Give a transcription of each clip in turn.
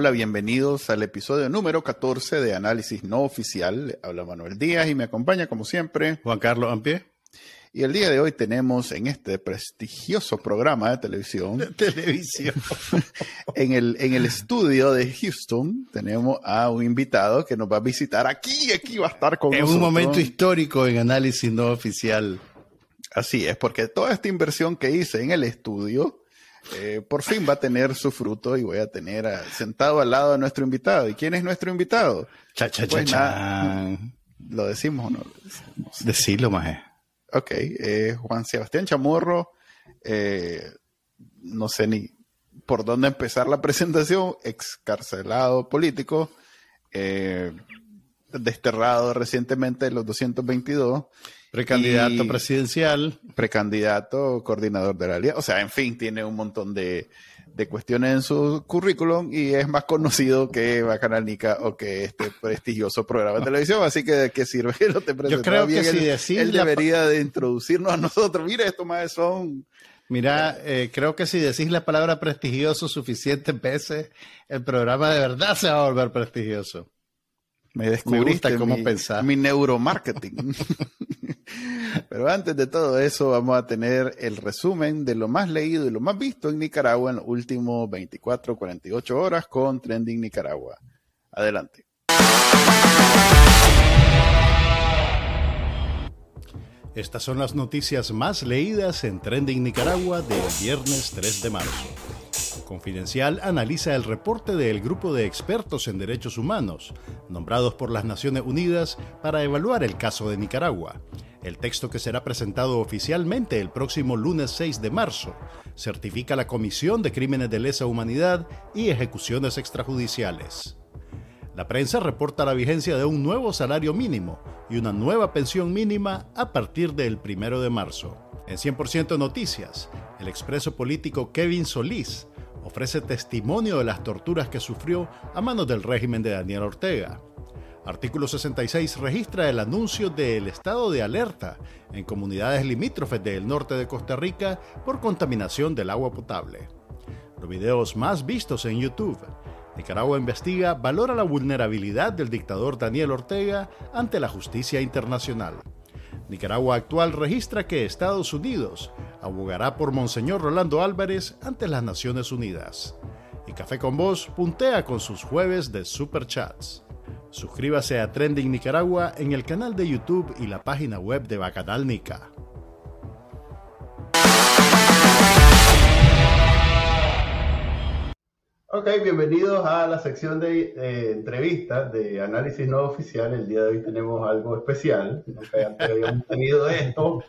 Hola, bienvenidos al episodio número 14 de Análisis No Oficial. Habla Manuel Díaz y me acompaña como siempre Juan Carlos Ampie. Y el día de hoy tenemos en este prestigioso programa de televisión, de televisión. en, el, en el estudio de Houston, tenemos a un invitado que nos va a visitar aquí, aquí va a estar con en nosotros. un momento histórico en análisis no oficial. Así es, porque toda esta inversión que hice en el estudio, eh, por fin va a tener su fruto y voy a tener a, sentado al lado de nuestro invitado. ¿Y quién es nuestro invitado? Cha, cha, Pues cha. ¿Lo decimos o no lo decimos? Decilo, maje. Ok, eh, Juan Sebastián Chamorro, eh, no sé ni por dónde empezar la presentación, excarcelado político, desterrado recientemente de los 222, Precandidato Y- presidencial. precandidato, coordinador de la alianza, o sea, en fin, tiene un montón de, de cuestiones en su currículum y es más conocido que Bacananica o que este prestigioso programa de televisión, así que de qué sirve que no te presentes creo que bien, si él, decís él debería de introducirnos a nosotros. Mira, estos más son Mira, eh, creo que si decís la palabra prestigioso suficientes veces, el programa de verdad se va a volver prestigioso. Me descubriste gusta cómo mi, pensás. mi neuromarketing. Pero antes de todo eso, vamos a tener el resumen de lo más leído y lo más visto en Nicaragua en los últimos 24, 48 horas con Trending Nicaragua. Adelante. Estas son las noticias más leídas en Trending Nicaragua del viernes 3 de marzo. Confidencial analiza el reporte del grupo de expertos en derechos humanos, nombrados por las Naciones Unidas para evaluar el caso de Nicaragua. El texto que será presentado oficialmente el próximo lunes 6 de marzo certifica la Comisión de Crímenes de Lesa Humanidad y Ejecuciones Extrajudiciales. La prensa reporta la vigencia de un nuevo salario mínimo y una nueva pensión mínima a partir del primero de marzo. En 100% Noticias, el expreso político Kevin Solís ofrece testimonio de las torturas que sufrió a manos del régimen de Daniel Ortega. Artículo 66 registra el anuncio del estado de alerta en comunidades limítrofes del norte de Costa Rica por contaminación del agua potable. Los videos más vistos en YouTube. Nicaragua investiga valora la vulnerabilidad del dictador Daniel Ortega ante la justicia internacional. Nicaragua actual registra que Estados Unidos abogará por Monseñor Rolando Álvarez ante las Naciones Unidas. Y Café con Voz puntea con sus jueves de superchats. Suscríbase a Trending Nicaragua en el canal de YouTube y la página web de Bacanal Nica. Ok, bienvenidos a la sección de eh, entrevistas de análisis no oficial. El día de hoy tenemos algo especial. Nunca antes habíamos tenido esto.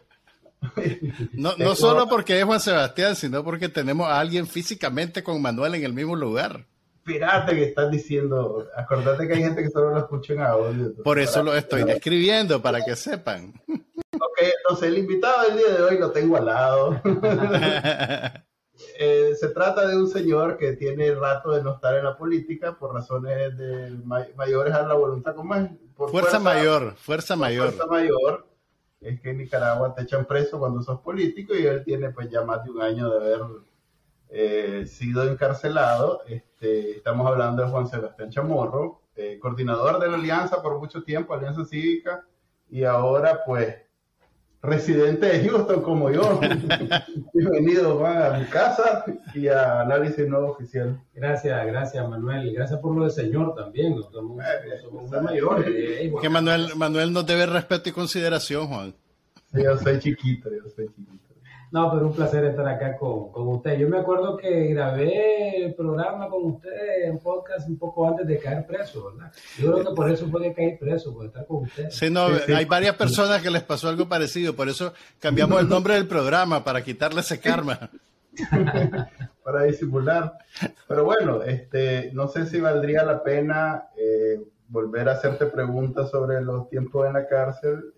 No, no solo porque es Juan Sebastián, sino porque tenemos a alguien físicamente con Manuel en el mismo lugar. Pirate que están diciendo. Acordate que hay gente que solo lo escucha en audio. Por eso lo estoy describiendo, para que sepan. Ok, entonces el invitado del día de hoy lo tengo al lado. Eh, se trata de un señor que tiene rato de no estar en la política por razones de may- mayores a la voluntad, ¿cómo es? Por Fuerza mayor, fuerza mayor. Fuerza mayor. Es que en Nicaragua te echan preso cuando sos político y él tiene pues ya más de un año de haber eh, sido encarcelado. Este, estamos hablando de Juan Sebastián Chamorro, eh, coordinador de la Alianza por mucho tiempo, Alianza Cívica, y ahora pues residente de Houston como yo. Bienvenido Juan a mi casa y a Análisis Nuevo Oficial. Gracias, gracias Manuel. Y gracias por lo del señor también. No somos, no somos muy mayores. eh, Que Manuel, Manuel nos debe respeto y consideración, Juan. Sí, yo soy chiquito, yo soy chiquito. No, pero un placer estar acá con, con usted. Yo me acuerdo que grabé el programa con usted en podcast un poco antes de caer preso, ¿verdad? Yo creo que por eso fue que caí preso, por estar con usted. Sí, no, Sí, sí. hay varias personas que les pasó algo parecido, por eso cambiamos el nombre del programa para quitarle ese karma. para disimular. Pero bueno, este, no sé si valdría la pena eh, volver a hacerte preguntas sobre los tiempos en la cárcel.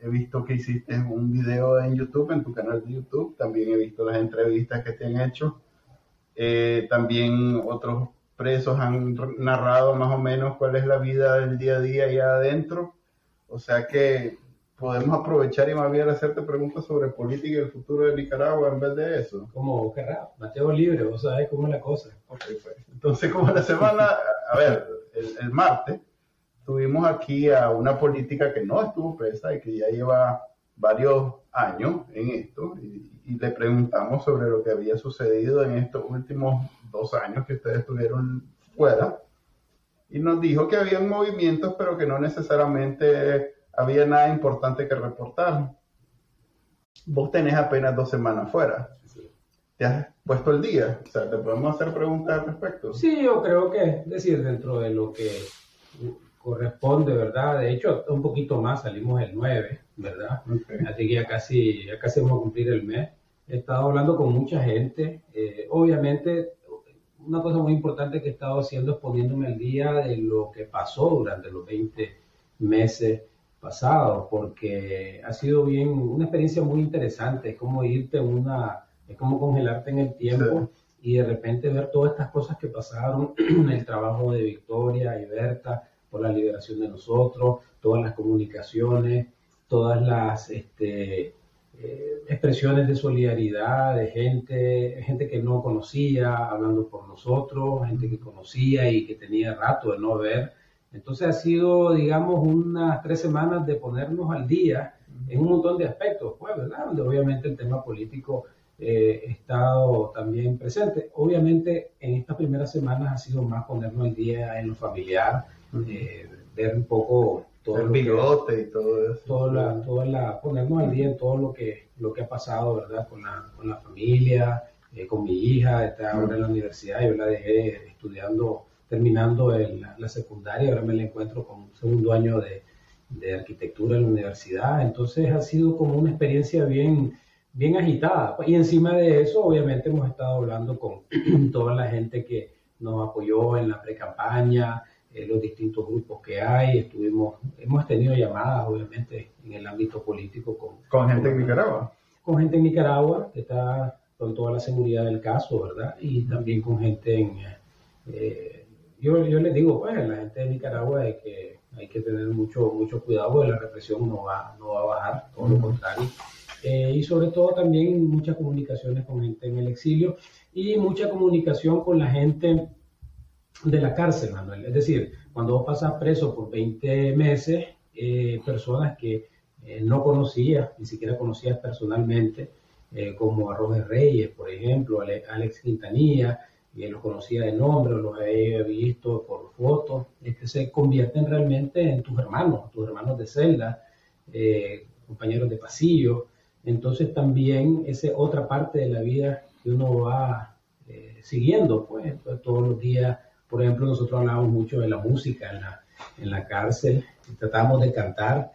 He visto que hiciste un video en YouTube, en tu canal de YouTube. También he visto las entrevistas que te han hecho. Eh, también otros presos han narrado más o menos cuál es la vida del día a día allá adentro. O sea que podemos aprovechar y más bien hacerte preguntas sobre política y el futuro de Nicaragua en vez de eso. Como querrá, Mateo Libre, vos sabés cómo es la cosa. Ok, pues. Entonces, como la semana, a ver, el, martes, tuvimos aquí a una política que no estuvo presa y que ya lleva varios años en esto y, le preguntamos sobre lo que había sucedido en estos últimos dos años que ustedes estuvieron fuera y nos dijo que había movimientos pero que no necesariamente había nada importante que reportar. Vos tenés apenas dos semanas fuera te has puesto el día? O sea, ¿te podemos hacer preguntas al respecto? Sí, yo creo que, es decir, dentro de lo que corresponde, ¿verdad? De hecho, un poquito más, salimos el 9, ¿verdad? Así que ya casi, ya casi vamos a cumplir el mes. He estado hablando con mucha gente. Eh, obviamente, una cosa muy importante que he estado haciendo es poniéndome al día de lo que pasó durante los 20 meses pasados, porque ha sido bien, una experiencia muy interesante. Es como irte a una es como congelarte en el tiempo y de repente ver todas estas cosas que pasaron, el trabajo de Victoria y Berta la liberación de nosotros, todas las comunicaciones, todas las este, eh, expresiones de solidaridad de gente, gente que no conocía, hablando por nosotros, gente que conocía y que tenía rato de no ver. Entonces ha sido, digamos, unas tres semanas de ponernos al día en un montón de aspectos, pues, ¿verdad? Donde obviamente el tema político eh, estado también presente. Obviamente en estas primeras semanas ha sido más ponernos el día en lo familiar, eh, ver un poco todo el bigote y todo eso. Toda la, ponernos al día en todo lo que, lo que ha pasado, ¿verdad? Con la, con la familia, eh, con mi hija, está ahora en la universidad, yo la dejé estudiando, terminando la, secundaria, ahora me la encuentro con un segundo año de, de arquitectura en la universidad, entonces ha sido como una experiencia bien bien agitada. Y encima de eso, obviamente hemos estado hablando con toda la gente que nos apoyó en la pre-campaña, eh, los distintos grupos que hay, estuvimos, hemos tenido llamadas, obviamente, en el ámbito político con... ¿Con gente en Nicaragua? Con gente en Nicaragua, que está con toda la seguridad del caso, ¿verdad? Y también con gente en... Eh, yo, yo les digo, pues, la gente de Nicaragua es que hay que tener mucho, mucho cuidado porque la represión no va, no va a bajar, todo lo contrario. Eh, y sobre todo también muchas comunicaciones con gente en el exilio y mucha comunicación con la gente de la cárcel, Manuel. Es decir, cuando vos pasas preso por 20 meses, eh, personas que eh, no conocías, ni siquiera conocías personalmente, como a Roger Reyes, por ejemplo, Alex Quintanilla, y los conocía de nombre, los había visto por fotos, que se convierten realmente en tus hermanos, tus hermanos de celda, compañeros de pasillo, entonces también esa otra parte de la vida que uno va eh, siguiendo, pues todos los días, por ejemplo, nosotros hablamos mucho de la música en la, en la cárcel, tratábamos de cantar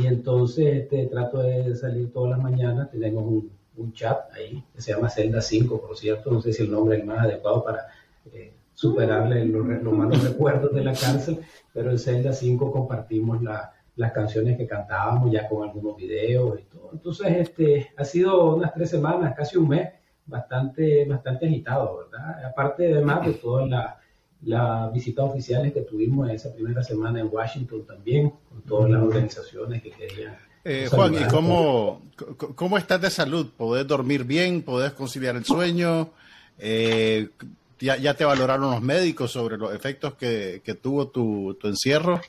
y entonces este, trato de salir todas las mañanas, tenemos un, un, chat ahí que se llama Celda 5, por cierto, no sé si el nombre es el más adecuado para eh, superarle los, los malos recuerdos de la cárcel, pero en Celda 5 compartimos la las canciones que cantábamos ya con algunos videos y todo. Entonces, este, ha sido unas tres semanas, casi un mes, bastante, bastante agitado, ¿verdad? Aparte, además de todas las la visitas oficiales que tuvimos esa primera semana en Washington también, con todas las organizaciones que querían. Eh, Juan, ¿y cómo, cómo estás de salud? ¿Podés dormir bien? ¿Podés conciliar el sueño? Eh, ya, ¿Ya te valoraron los médicos sobre los efectos que, que tuvo tu, tu encierro?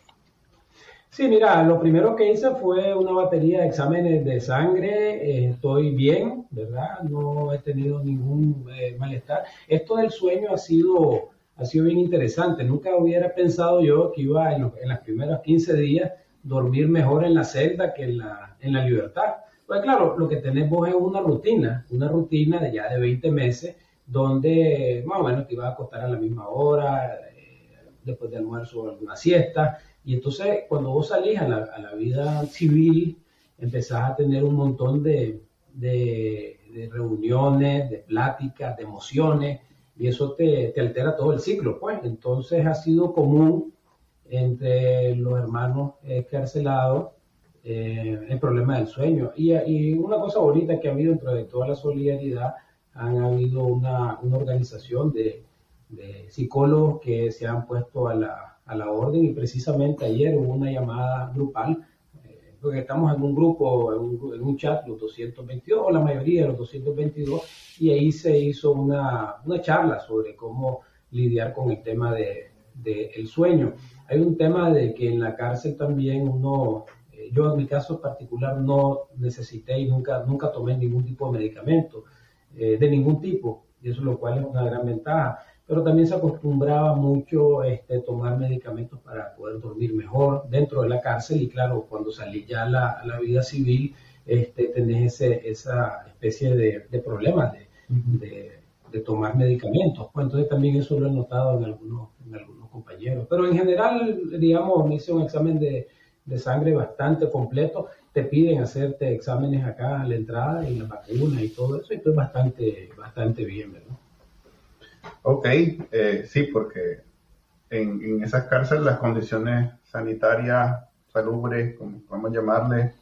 Sí, mira, lo primero que hice fue una batería de exámenes de sangre. Eh, estoy bien, ¿verdad? No he tenido ningún eh, malestar. Esto del sueño ha sido, ha sido bien interesante. Nunca hubiera pensado yo que iba en, en los primeros 15 días dormir mejor en la celda que en la, en la libertad. Pues claro, lo que tenemos es una rutina, una rutina de ya de 20 meses, donde más o menos te iba a acostar a la misma hora, eh, después de almuerzo alguna siesta, y entonces cuando vos salís a la, vida civil, empezás a tener un montón de, reuniones, de pláticas, de emociones, y eso te, altera todo el ciclo, pues. Entonces ha sido común entre los hermanos carcelados eh, el problema del sueño. Y, una cosa bonita que ha habido dentro de toda la solidaridad, han habido una, organización de psicólogos que se han puesto a la a la orden y precisamente ayer hubo una llamada grupal, eh, porque estamos en un grupo, en un, chat, los 222, o la mayoría de los 222, y ahí se hizo una, una charla sobre cómo lidiar con el tema de, el sueño. Hay un tema de que en la cárcel también uno, eh, yo en mi caso particular no necesité y nunca, nunca tomé ningún tipo de medicamento, eh, de ningún tipo, y eso lo cual es una gran ventaja. Pero también se acostumbraba mucho este, tomar medicamentos para poder dormir mejor dentro de la cárcel y claro, cuando salí ya a la, la vida civil, este, tenés ese, esa especie de, de problemas de, de, de, tomar medicamentos. Pues entonces también eso lo he notado en algunos, en algunos compañeros. Pero en general, digamos, me hice un examen de, de sangre bastante completo. Te piden hacerte exámenes acá a la entrada y la vacuna y todo eso, y estoy bastante, bastante bien, ¿verdad? Ok, eh, sí, porque en, en, esas cárceles las condiciones sanitarias, salubres, como podemos llamarle,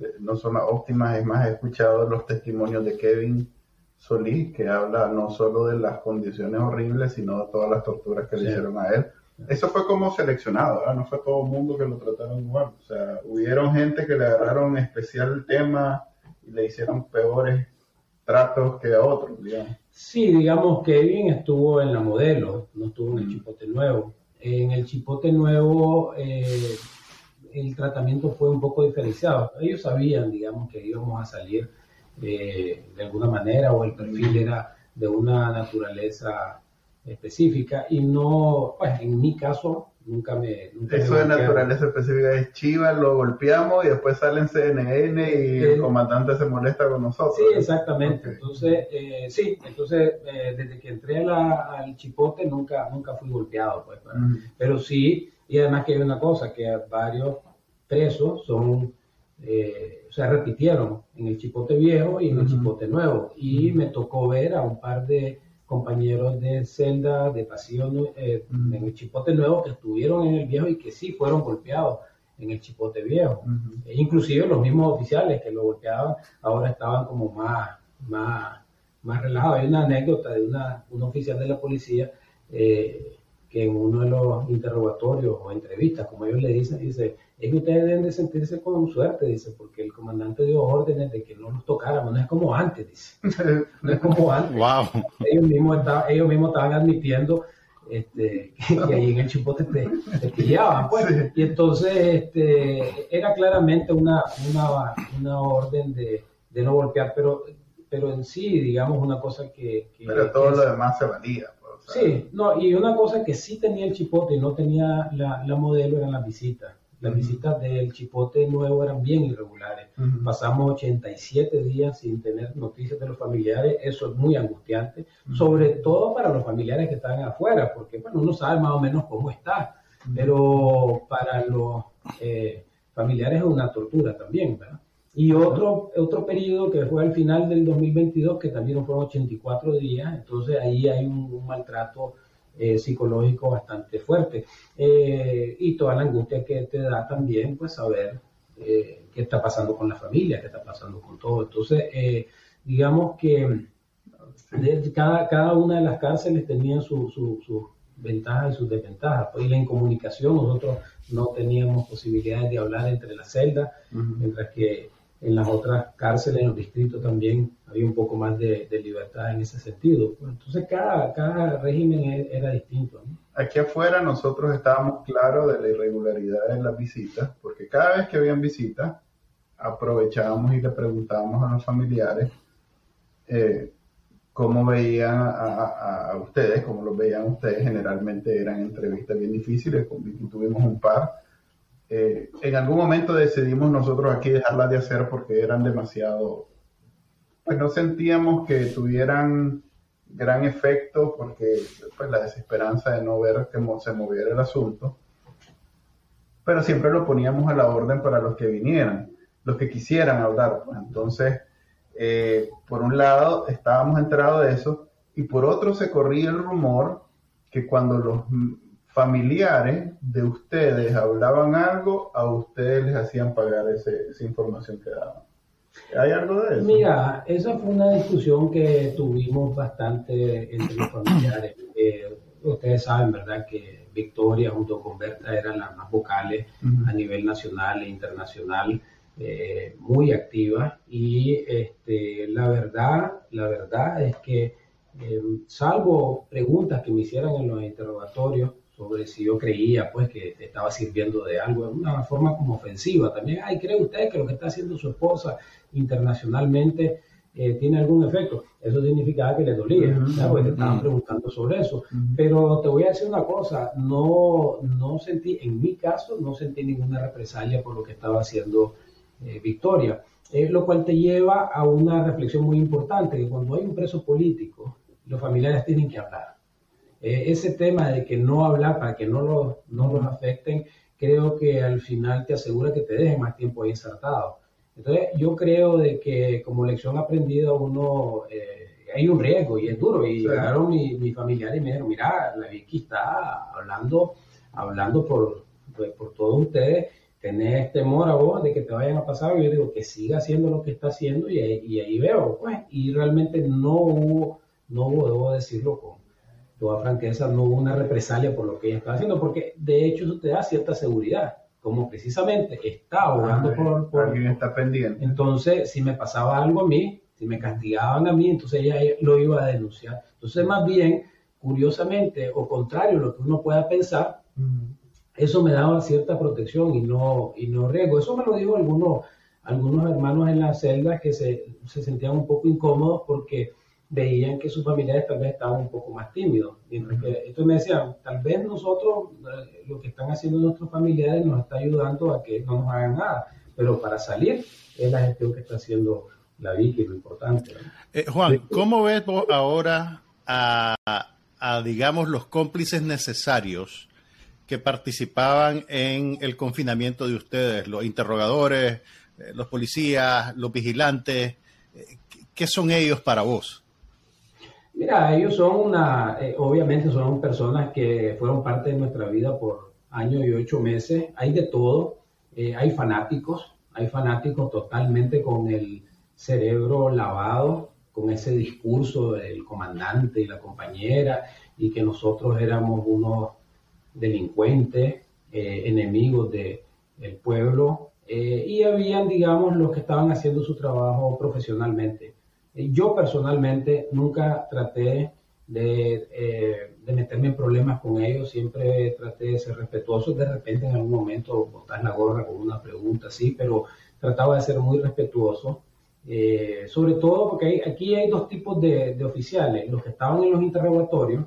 eh, no son óptimas. Es más, he escuchado los testimonios de Kevin Solís, que habla no solo de las condiciones horribles, sino de todas las torturas que le hicieron a él. Eso fue como seleccionado, no fue todo el mundo que lo trataron igual. O sea, hubieron gente que le agarraron especial tema y le hicieron peores tratos que a otros, digamos. Sí, digamos, Kevin estuvo en la modelo, no estuvo en el Chipote Nuevo. En el Chipote Nuevo eh, el tratamiento fue un poco diferenciado. Ellos sabían, digamos, que íbamos a salir eh, de alguna manera o el perfil era de una naturaleza específica y no, pues en mi caso nunca me... Eso de naturaleza específica es chiva, lo golpeamos y después sale en CNN y el comandante se molesta con nosotros. Sí, exactamente. Entonces, eh, sí, entonces eh, desde que entré al chipote nunca, nunca fui golpeado, pues, pero sí, y además que hay una cosa, que varios presos son, eh, o sea, repitieron en el chipote viejo y en el chipote nuevo, y me tocó ver a un par de compañeros de celda, de pasillo eh, en el chipote nuevo que estuvieron en el viejo y que sí fueron golpeados en el chipote viejo. E inclusive los mismos oficiales que lo golpeaban ahora estaban como más, más, más relajados. Hay una anécdota de una, un oficial de la policía eh, que en uno de los interrogatorios o entrevistas, como ellos le dicen, dice, es que ustedes deben de sentirse con suerte, dice, porque el comandante dio órdenes de que no los tocáramos, no es como antes, dice, no es como antes. Ellos, mismos estaban, ellos mismos estaban admitiendo este, que, ahí en el chipote te, te pillaban, pues, y entonces este, era claramente una, una, una orden de, de, no golpear, pero, pero en sí, digamos, una cosa que... pero todo lo demás se valía. Pues, sí, no, y una cosa que sí tenía el chipote y no tenía la, la modelo eran las visitas las visitas del Chipote nuevo eran bien irregulares. Pasamos 87 días sin tener noticias de los familiares. Eso es muy angustiante, sobre todo para los familiares que están afuera, porque bueno, uno sabe más o menos cómo está, pero para los eh, familiares es una tortura también, ¿verdad? Y otro, otro periodo que fue al final del 2022, que también fueron 84 días, entonces ahí hay un maltrato eh, psicológico bastante fuerte. Eh, y toda la angustia que te da también, pues, saber eh, qué está pasando con la familia, qué está pasando con todo. Entonces, digamos que cada, cada una de las cárceles tenía sus su, ventajas y sus desventajas. Pues, y la incomunicación, nosotros no teníamos posibilidades de hablar entre las celdas, mientras que en las otras cárceles, en los distritos también había un poco más de, libertad en ese sentido. Entonces cada, cada régimen e, era distinto. Aquí afuera nosotros estábamos claros de la irregularidad en las visitas, porque cada vez que habían visitas, aprovechábamos y le preguntábamos a los familiares eh, cómo veían a, a, ustedes, cómo los veían ustedes. Generalmente eran entrevistas bien difíciles, tuvimos un par eh, en algún momento decidimos nosotros aquí dejarlas de hacer porque eran demasiado, pues no sentíamos que tuvieran gran efecto porque pues la desesperanza de no ver que se moviera el asunto, pero siempre lo poníamos a la orden para los que vinieran, los que quisieran hablar. Pues. Entonces, eh, por un lado estábamos enterados de eso y por otro se corría el rumor que cuando los familiares de ustedes hablaban algo, a ustedes les hacían pagar esa información que daban. ¿Hay algo de eso? Mira, esa fue una discusión que tuvimos bastante entre los familiares. Eh, ustedes saben, ¿verdad?, que Victoria junto con Berta eran las más vocales a nivel nacional e internacional, eh, muy activas. Y este, la verdad, la verdad es que eh, salvo preguntas que me hicieran en los interrogatorios sobre si yo creía pues que estaba sirviendo de algo, de una forma como ofensiva también, ay, ¿cree usted que lo que está haciendo su esposa internacionalmente eh, tiene algún efecto? Eso significaba que le dolía, porque te estaban preguntando sobre eso. Pero te voy a decir una cosa, no, no sentí, en mi caso, no sentí ninguna represalia por lo que estaba haciendo eh, Victoria, eh, lo cual te lleva a una reflexión muy importante, que cuando hay un preso político, los familiares tienen que hablar. Eh, ese tema de que no hablar para que no, lo, no los afecten, creo que al final te asegura que te dejen más tiempo ahí insertado. Entonces, yo creo de que como lección aprendida uno, eh, hay un riesgo y es duro. Y llegaron mi, mi familiares y me dijeron, mira, la Vicky está hablando, hablando por, pues, por todos ustedes, tenés temor a vos de que te vayan a pasar. Y yo digo, que siga haciendo lo que está haciendo y, y ahí veo, pues, y realmente no hubo no hubo, debo decirlo con toda franqueza, no hubo una represalia por lo que ella estaba haciendo, porque de hecho eso te da cierta seguridad, como precisamente está orando ah, por, Alguien está pendiente. Entonces, si me pasaba algo a mí, si me castigaban a mí, entonces ella lo iba a denunciar. Entonces, más bien, curiosamente, o contrario a lo que uno pueda pensar, eso me daba cierta protección y no, y no riesgo. Eso me lo dijo algunos, algunos hermanos en la celda que se, se sentían un poco incómodos porque veían que sus familiares tal vez estaban un poco más tímidos. entonces me decían, tal vez nosotros, eh, lo que están haciendo nuestros familiares nos está ayudando a que no nos hagan nada, pero para salir es la gestión que está haciendo la Vicky, lo importante. Eh, Juan, ¿cómo ves vos ahora a, a, digamos, los cómplices necesarios que participaban en el confinamiento de ustedes, los interrogadores, eh, los policías, los vigilantes? ¿Qué son ellos para vos? Mira, ellos son una, eh, obviamente son personas que fueron parte de nuestra vida por años y ocho meses. Hay de todo. Eh, hay fanáticos, hay fanáticos totalmente con el cerebro lavado, con ese discurso del comandante y la compañera, y que nosotros éramos unos delincuentes, eh, enemigos del pueblo. y habían, digamos, los que estaban haciendo su trabajo profesionalmente. Yo personalmente nunca traté eh, de, meterme en problemas con ellos, siempre traté de ser respetuoso. De repente en algún momento botas la gorra con una pregunta así, pero trataba de ser muy respetuoso. Eh, sobre todo porque aquí hay dos tipos de, oficiales, los que estaban en los interrogatorios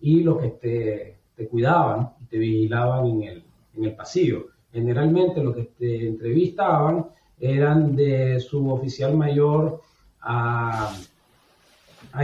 y los que te, te cuidaban y te vigilaban en el, en el pasillo. Generalmente los que te entrevistaban eran de su oficial mayor a,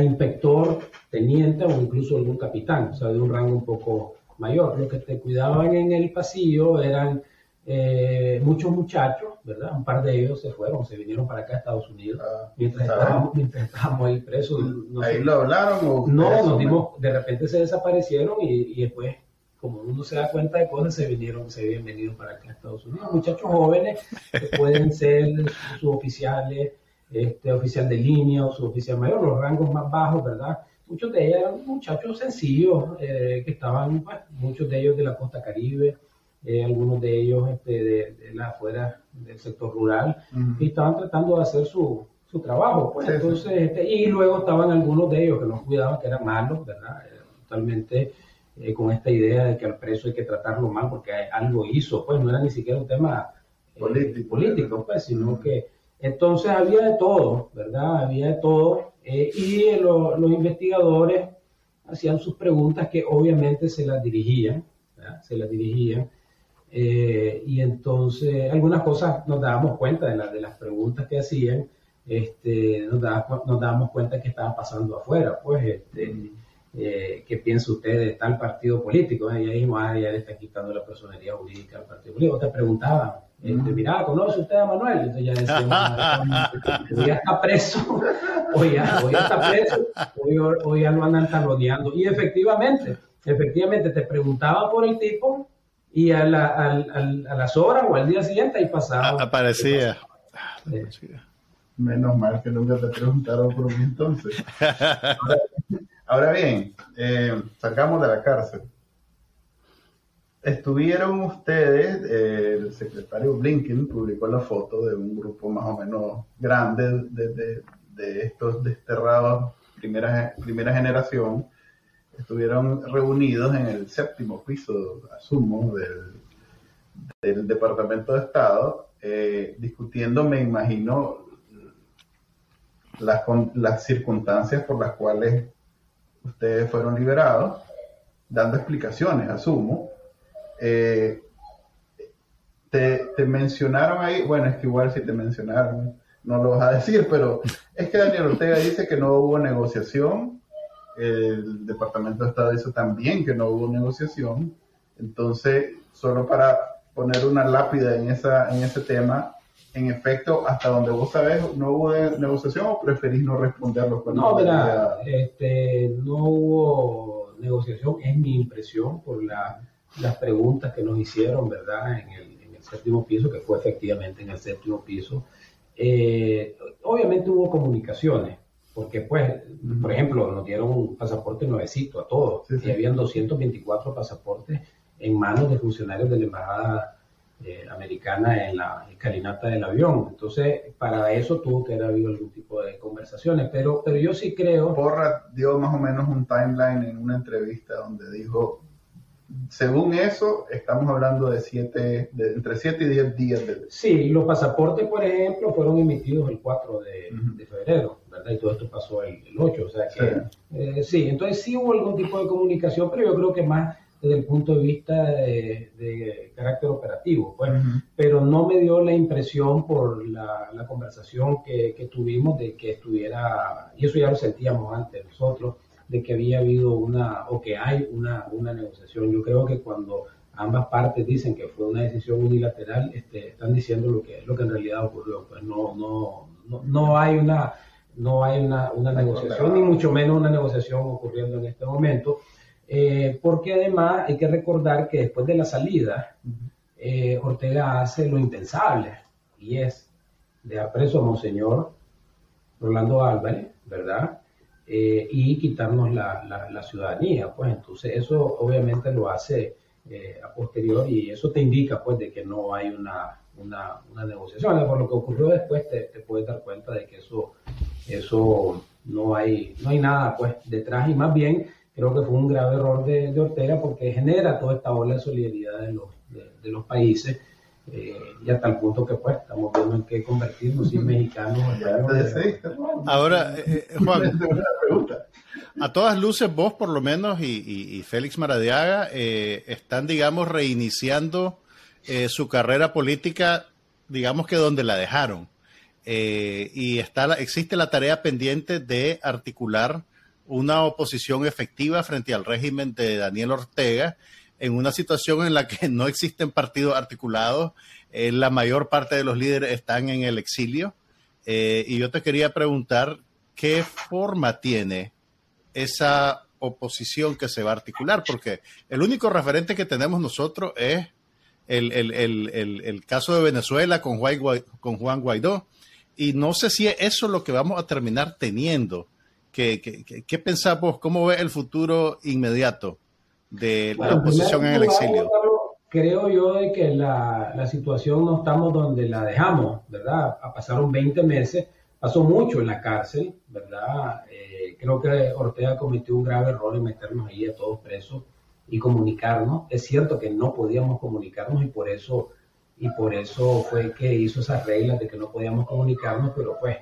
inspector, teniente o incluso algún capitán, o sea, de un rango un poco mayor. Los que te cuidaban en el pasillo eran eh, muchos muchachos, ¿verdad? Un par de ellos se fueron, se vinieron para acá a Estados Unidos ah, mientras, estábamos, mientras, estábamos, ahí presos. ¿Ahí lo hablaron o No, nos dimos, de repente se desaparecieron y, después como uno se da cuenta de cosas, se vinieron, se habían venido para acá a Estados Unidos. Muchachos jóvenes que pueden ser suboficiales, este, oficial de línea o suboficial mayor, los rangos más bajos, ¿verdad? Muchos de ellos eran muchachos sencillos eh, que estaban, pues, muchos de ellos de la costa caribe, eh, algunos de ellos este, de, la afuera del sector rural, y estaban tratando de hacer su, su trabajo. Pues, entonces, Este, y luego estaban algunos de ellos que nos cuidaban, que eran malos, ¿verdad? totalmente eh, con esta idea de que al preso hay que tratarlo mal porque algo hizo, pues no era ni siquiera un tema político, político pues, sino que entonces había de todo, ¿verdad? Había de todo. Eh, y los investigadores hacían sus preguntas que obviamente se las dirigían, ¿verdad? se las dirigían. Eh, y entonces algunas cosas nos dábamos cuenta de, las preguntas que hacían, este, nos, dábamos, cuenta que estaba pasando afuera, pues, este, eh, ¿qué piensa usted de tal partido político? Y ahí mismo, ah, ya le está quitando la personalidad jurídica al partido político. Te preguntaban, este, mira, ¿conoce usted a Manuel? Entonces ya decíamos, hoy ya está preso, hoy ya, hoy está preso, hoy, hoy ya lo andan taloneando. Y efectivamente, efectivamente te preguntaba por el tipo y a, la, a, a, las horas o al día siguiente ahí pasaba. Aparecía. Menos mal que nunca te preguntaron por mí entonces. Ahora, bien, eh, sacamos de la cárcel Estuvieron ustedes, eh, el secretario Blinken publicó la foto de un grupo más o menos grande de, de, estos desterrados primera, primera generación, estuvieron reunidos en el séptimo piso, asumo, del, del Departamento de Estado, eh, discutiendo, me imagino, las, las circunstancias por las cuales ustedes fueron liberados, dando explicaciones, asumo. Eh, te, te, mencionaron ahí, bueno, es que igual si te mencionaron, no lo vas a decir, pero es que Daniel Ortega dice que no hubo negociación, el Departamento de Estado dice también que no hubo negociación, entonces, solo para poner una lápida en, esa, en ese tema, en efecto, hasta donde vos sabés, ¿no hubo negociación o preferís no responderlo? No, mira, este, no hubo negociación, es mi impresión por la, las preguntas que nos hicieron, ¿verdad? En el, en el, séptimo piso, que fue efectivamente en el séptimo piso. Eh, obviamente hubo comunicaciones, porque pues, por ejemplo, nos dieron un pasaporte nuevecito a todos, y habían 224 pasaportes en manos de funcionarios de la embajada eh, americana en la escalinata del avión. Entonces, para eso tuvo que haber habido algún tipo de conversaciones, pero, pero yo sí creo... Porra dio más o menos un timeline en una entrevista donde dijo, según eso, estamos hablando de siete, de entre 7 y 10 días. De... Sí, los pasaportes, por ejemplo, fueron emitidos el 4 de, febrero, ¿verdad? Y todo esto pasó el, 8, o sea que... Sí. Eh, sí, entonces sí hubo algún tipo de comunicación, pero yo creo que más desde el punto de vista de, carácter operativo, pues, pero no me dio la impresión por la, conversación que, tuvimos de que estuviera, y eso ya lo sentíamos antes nosotros, de que había habido una, o que hay una, una negociación. Yo creo que cuando ambas partes dicen que fue una decisión unilateral, este, están diciendo lo que, lo que en realidad ocurrió. Pues no, no, no, no hay una, no hay una, una negociación, ni mucho menos una negociación ocurriendo en este momento. Eh, porque además hay que recordar que después de la salida, eh, Ortega hace lo impensable y es dejar preso a Monseñor Rolando Álvarez, ¿verdad? Eh, y quitarnos la, ciudadanía, pues entonces eso obviamente lo hace a posterior y eso te indica pues de que no hay una, una, negociación. Por lo que ocurrió después te, te, puedes dar cuenta de que eso, eso no hay, no hay nada pues detrás y más bien creo que fue un grave error de, Ortega porque genera toda esta ola de solidaridad de los, de, los países eh, y hasta el punto que pues estamos viendo en qué convertirnos si mexicanos ahora eh, eh, Juan a todas luces vos por lo menos y, Félix Maradiaga están digamos reiniciando su carrera política digamos que donde la dejaron. Y está existe la tarea pendiente de articular una oposición efectiva frente al régimen de Daniel Ortega en una situación en la que no existen partidos articulados, eh, la mayor parte de los líderes están en el exilio. Eh, y yo te quería preguntar qué forma tiene esa oposición que se va a articular, porque el único referente que tenemos nosotros es el, caso de Venezuela con Juan Guaidó, y no sé si es eso lo que vamos a terminar teniendo ¿Qué, qué, pensamos? ¿Cómo ve el futuro inmediato de la oposición en el exilio? Creo yo de que la, la, situación no estamos donde la dejamos, ¿verdad? Pasaron 20 meses, pasó mucho en la cárcel, ¿verdad? Eh, creo que Ortega cometió un grave error en meternos ahí a todos presos y comunicarnos. Es cierto que no podíamos comunicarnos y por eso y por eso fue que hizo esas reglas de que no podíamos comunicarnos, pero pues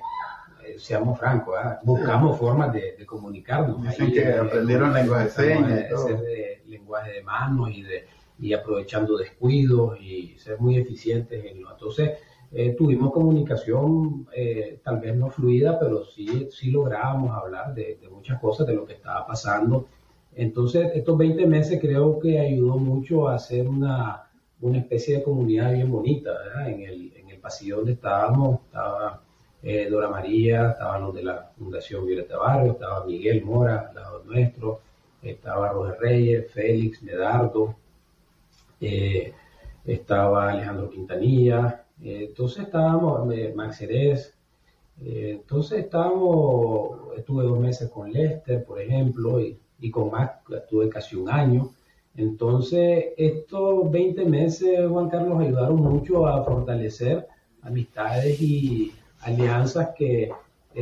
eh, seamos francos, ¿ah? buscamos formas de, comunicarnos. Dicen que aprendieron lenguaje de señas. De lenguaje de manos y, de, y aprovechando descuidos y ser muy eficientes en lo. Entonces, eh, tuvimos comunicación eh, tal vez no fluida, pero sí, sí lográbamos hablar de, muchas cosas, de lo que estaba pasando. Entonces, estos 20 meses creo que ayudó mucho a hacer una, una especie de comunidad bien bonita, En el, en el pasillo donde estábamos, estaba eh, Dora María, estaban los de la Fundación Violeta Barrio, estaba Miguel Mora, lado nuestro, estaba Roger Reyes, Félix, Medardo, eh, estaba Alejandro Quintanilla, eh, entonces estábamos, Max Jerez, entonces estábamos, estuve dos meses con Lester, por ejemplo, y, y con Max estuve casi un año. Entonces, estos 20 meses, Juan Carlos, ayudaron mucho a fortalecer amistades y alianzas que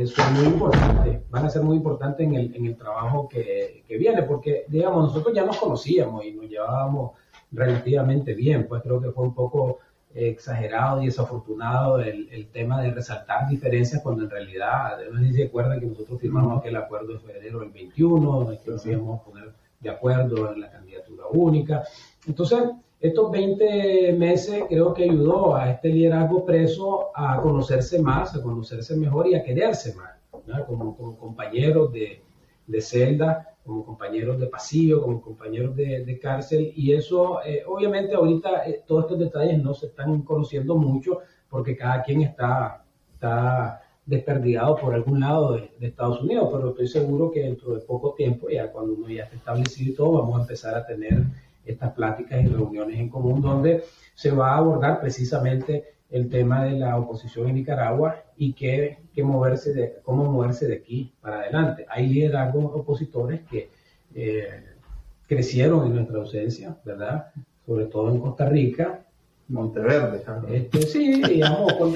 son muy importantes, van a ser muy importantes en el, en el trabajo que, que, viene, porque, digamos, nosotros ya nos conocíamos y nos llevábamos relativamente bien, pues creo que fue un poco exagerado y desafortunado el, el tema de resaltar diferencias cuando en realidad, no sé si se acuerdan que nosotros firmamos aquel acuerdo en febrero del 21, que nos íbamos a poner de acuerdo en la candidatura única. Entonces, estos 20 meses creo que ayudó a este liderazgo preso a conocerse más, a conocerse mejor y a quererse más, como, como, compañeros de, de, celda, como compañeros de pasillo, como compañeros de, de cárcel. Y eso, eh, obviamente, ahorita eh, todos estos detalles no se están conociendo mucho porque cada quien está, está desperdigado por algún lado de, de, Estados Unidos, pero estoy seguro que dentro de poco tiempo, ya cuando uno ya esté establecido y todo, vamos a empezar a tener estas pláticas y reuniones en común donde se va a abordar precisamente el tema de la oposición en Nicaragua y qué, moverse de, cómo moverse de aquí para adelante. Hay liderazgos opositores que eh, crecieron en nuestra ausencia, ¿verdad? Sobre todo en Costa Rica. Monteverde. Este, sí, digamos, con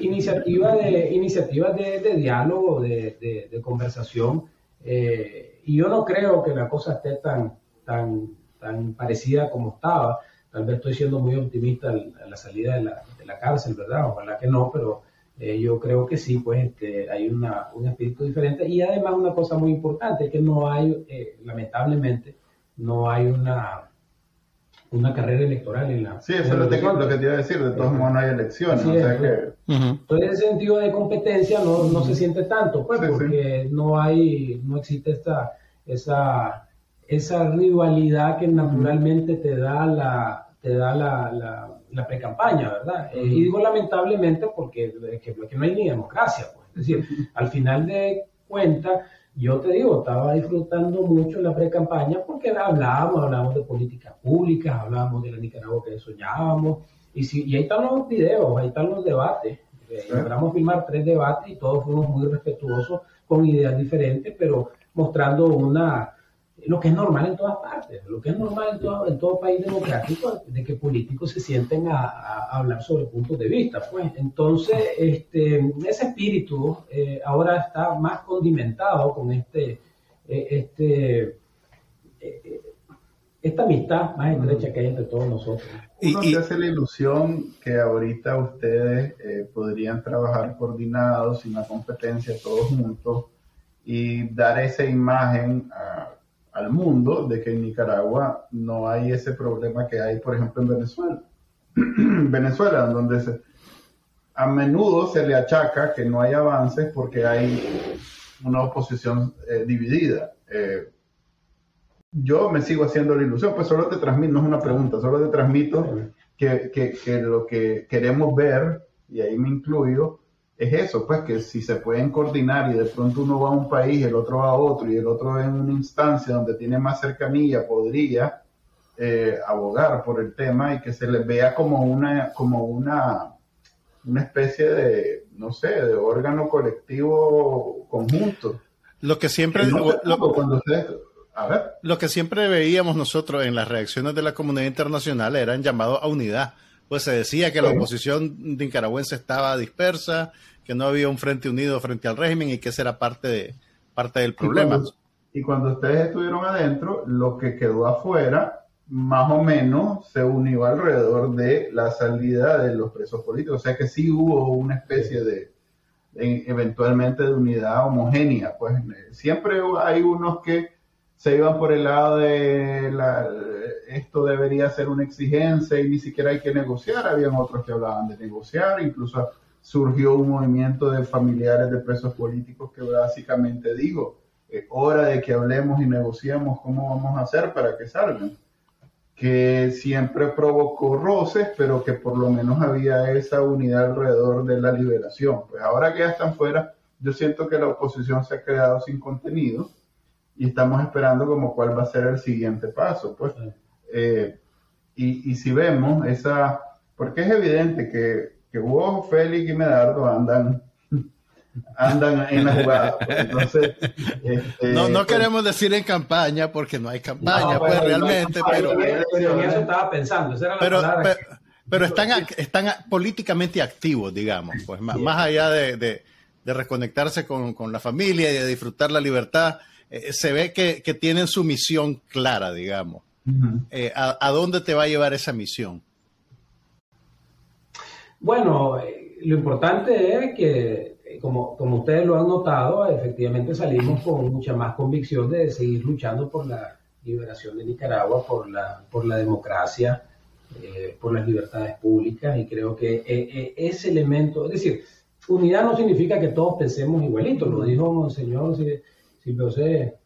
iniciativas de, iniciativas de, diálogo, de, conversación. Eh, y yo no creo que la cosa esté tan, tan tan parecida como estaba. Tal vez estoy siendo muy optimista a la salida de la, de la cárcel, ¿verdad? Ojalá que no, pero eh, yo creo que sí, pues este, hay una, un espíritu diferente. Y además una cosa muy importante, que no hay, eh, lamentablemente, no hay una, una carrera electoral en la... Sí, eso es lo, que, lo que te iba a decir, de todos modos no hay elecciones. o sea que... Entonces, ese sentido de competencia no, no se siente tanto, pues, porque no hay, no existe esta, esa esa rivalidad que naturalmente te da la, te da la, la, la pre-campaña, ¿verdad? Eh, y digo lamentablemente porque que, que no hay ni democracia, pues. Es decir, al final de cuentas, yo te digo, estaba disfrutando mucho la pre-campaña porque hablábamos, hablábamos de políticas públicas, hablábamos de la Nicaragua que soñábamos, y, si, y ahí están los videos, ahí están los debates. Eh, logramos filmar tres debates y todos fuimos muy respetuosos con ideas diferentes, pero mostrando una, lo que es normal en todas partes, lo que es normal en todo, en todo país democrático, de que políticos se sienten a, hablar sobre puntos de vista. Pues entonces, este, ese espíritu eh, ahora está más condimentado con este, eh, este, eh, esta amistad más estrecha que hay entre todos nosotros. Uno se hace la ilusión que ahorita ustedes podrían trabajar coordinados, sin la competencia, todos juntos, y dar esa imagen a al mundo de que en Nicaragua no hay ese problema que hay, por ejemplo, en Venezuela. Venezuela, donde se, a menudo se le achaca que no hay avances porque hay una oposición eh, dividida. Eh, yo me sigo haciendo la ilusión, pues solo te transmito, no es una pregunta, solo te transmito que, que, que lo que queremos ver, y ahí me incluyo, es eso, pues que si se pueden coordinar y de pronto uno va a un país, el otro va a otro y el otro en una instancia donde tiene más cercanía podría eh, abogar por el tema y que se les vea como una, como una, una especie de, no sé, de órgano colectivo conjunto. Lo que siempre... lo que siempre veíamos nosotros en las reacciones de la comunidad internacional eran llamados a unidad. Pues se decía que la oposición nicaragüense estaba dispersa, que no había un frente unido frente al régimen y que esa era parte, de, parte del problema. Y cuando, ustedes estuvieron adentro, lo que quedó afuera, más o menos, se unió alrededor de la salida de los presos políticos. O sea que sí hubo una especie de, eventualmente de unidad homogénea. Pues siempre hay unos que se iban por el lado de la, esto debería ser una exigencia y ni siquiera hay que negociar. Habían otros que hablaban de negociar, incluso surgió un movimiento de familiares de presos políticos que básicamente digo, es hora de que hablemos y negociemos cómo vamos a hacer para que salgan. Que siempre provocó roces, pero que por lo menos había esa unidad alrededor de la liberación. Pues ahora que ya están fuera, yo siento que la oposición se ha quedado sin contenido y estamos esperando como cuál va a ser el siguiente paso. Pues, eh, y, y si vemos esa, porque es evidente que que vos, Félix y Medardo andan andan en la jugada. Pues, entonces, este, no, no pues, queremos decir en campaña porque no hay campaña, pues realmente, pero, pero, eso estaba pensando. pero, pero, están, están políticamente activos, digamos, pues más, allá de, de reconectarse con, con, la familia y de disfrutar la libertad, eh, se ve que, que, tienen su misión clara, digamos. Eh, ¿a, ¿a, dónde te va a llevar esa misión? Bueno, eh, lo importante es que, como, como ustedes lo han notado, efectivamente salimos con mucha más convicción de seguir luchando por la liberación de Nicaragua, por la, por la democracia, eh, por las libertades públicas y creo que ese elemento, es decir, unidad no significa que todos pensemos igualito, lo dijo Monseñor Silvio C.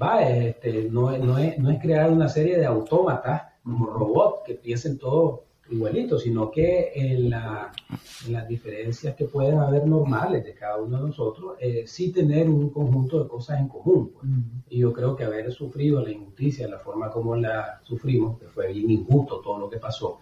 Va, este, no, no, es, no es crear una serie de autómatas como robots que piensen todo igualito, sino que en, la, en, las diferencias que pueden haber normales de cada uno de nosotros, eh, sí tener un conjunto de cosas en común. Pues. Y yo creo que haber sufrido la injusticia, la forma como la sufrimos, que fue bien injusto todo lo que pasó,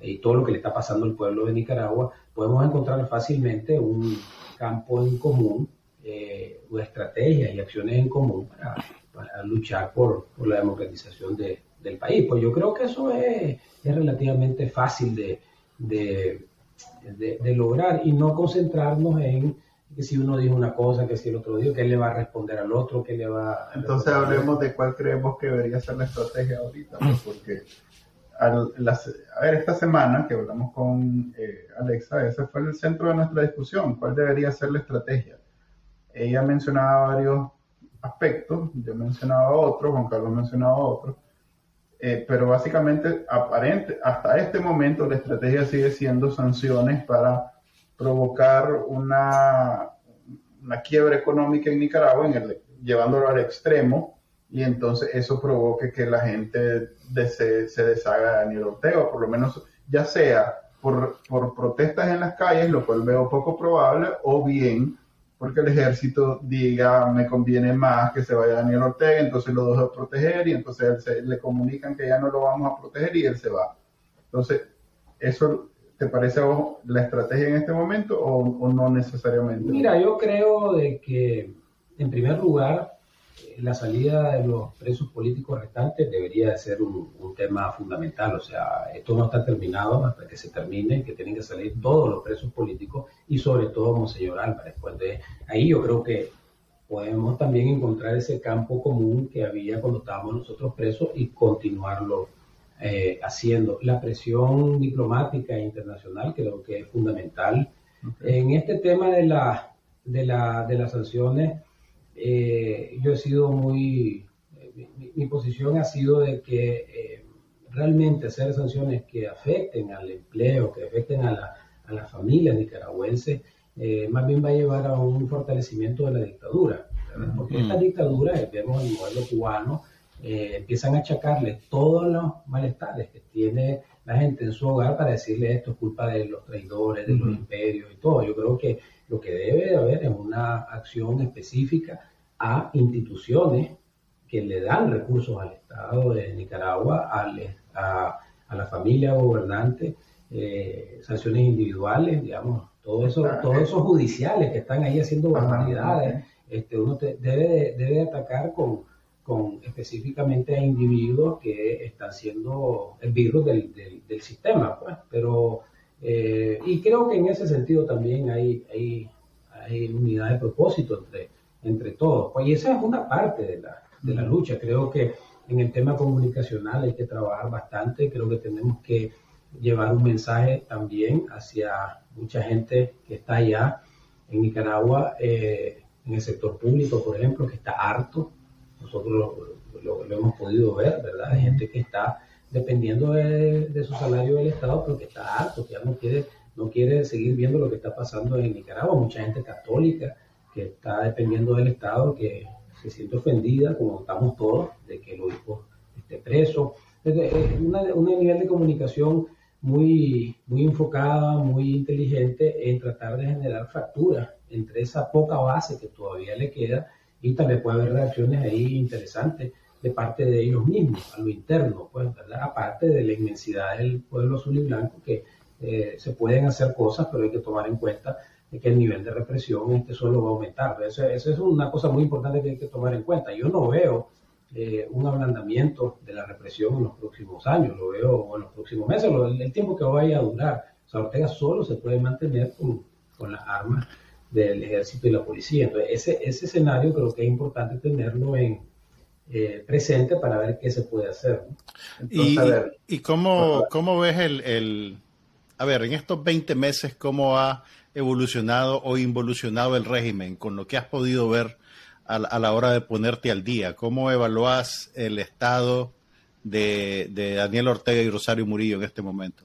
y todo lo que le está pasando al pueblo de Nicaragua, podemos encontrar fácilmente un campo en común, eh, o estrategias y acciones en común para, para luchar por, por la democratización de, del país. Pues yo creo que eso es, es relativamente fácil de, de, de, lograr y no concentrarnos en que si uno dijo una cosa, que si el otro dijo, que le va a responder al otro, que le va a... Entonces hablemos de cuál creemos que debería ser la estrategia ahorita, porque al, a ver, esta semana que hablamos con eh, Alexa, ese fue el centro de nuestra discusión, cuál debería ser la estrategia. Ella mencionaba varios aspectos, yo mencionaba otros, Juan Carlos mencionaba otros, eh, pero básicamente, aparente, hasta este momento, la estrategia sigue siendo sanciones para provocar una, una quiebra económica en Nicaragua, llevándolo al extremo, y entonces eso provoque que la gente se deshaga de Daniel Ortega, por lo menos ya sea por, por protestas en las calles, lo cual veo poco probable, o bien porque el ejército diga me conviene más que se vaya Daniel Ortega, entonces lo deja proteger y entonces se, le comunican que ya no lo vamos a proteger y él se va. Entonces, ¿eso te parece a vos la estrategia en este momento o, o no necesariamente? Mira, yo creo de que en primer lugar la salida de los presos políticos restantes debería de ser un, tema fundamental. O sea, esto no está terminado hasta que se termine, que tienen que salir todos los presos políticos y sobre todo Monseñor Álvarez. Pues de ahí yo creo que podemos también encontrar ese campo común que había cuando estábamos nosotros presos y continuarlo eh, haciendo. La presión diplomática e internacional creo que es fundamental. En este tema de, la, de, la, de las sanciones, eh, yo he sido muy, mi, posición ha sido de que eh, realmente hacer sanciones que afecten al empleo, que afecten a la, a la familia nicaragüense, eh, más bien va a llevar a un fortalecimiento de la dictadura. Porque esta dictadura, vemos el modelo cubano, empiezan a achacarle todos los malestares que tiene la gente en su hogar para decirle esto es culpa de los traidores, de los imperios y todo. Yo creo que lo que debe de haber es una acción específica a instituciones que le dan recursos al Estado de Nicaragua, a, a, la familia gobernante, eh, sanciones individuales, digamos, todo eso, todos esos judiciales que están ahí haciendo barbaridades, este, uno debe, debe atacar con, con específicamente a individuos que están siendo el virus del, del, sistema, pues. Pero, eh, y creo que en ese sentido también hay, hay, hay unidad de propósito entre entre todos. Pues y esa es una parte de la, de la lucha. Creo que en el tema comunicacional hay que trabajar bastante. Creo que tenemos que llevar un mensaje también hacia mucha gente que está allá en Nicaragua, eh, en el sector público, por ejemplo, que está harto. Nosotros lo, hemos podido ver, ¿verdad? Gente que está dependiendo de, de, su salario del Estado, pero que está harto, que ya no quiere, no quiere seguir viendo lo que está pasando en Nicaragua. Mucha gente católica que está dependiendo del Estado, que se siente ofendida, como estamos todos, de que el obispo esté preso. Es un nivel de comunicación muy, muy enfocada, muy inteligente en tratar de generar fracturas entre esa poca base que todavía le queda y también puede haber reacciones ahí interesantes de parte de ellos mismos, a lo interno, pues, ¿verdad? Aparte de la inmensidad del pueblo azul y blanco, que eh, se pueden hacer cosas, pero hay que tomar en cuenta que el nivel de represión este solo va a aumentar. Eso, es una cosa muy importante que hay que tomar en cuenta. Yo no veo eh, un ablandamiento de la represión en los próximos años, lo veo en los próximos meses, el, tiempo que vaya a durar. O sea, solo se puede mantener con, con las armas del ejército y la policía. Entonces, ese, ese escenario creo que es importante tenerlo en, eh, presente para ver qué se puede hacer. ¿Y, ¿y cómo, cómo, ves el, el, a ver, en estos 20 meses, cómo ha evolucionado o involucionado el régimen con lo que has podido ver a, a la hora de ponerte al día? ¿Cómo evalúas el estado de, de Daniel Ortega y Rosario Murillo en este momento?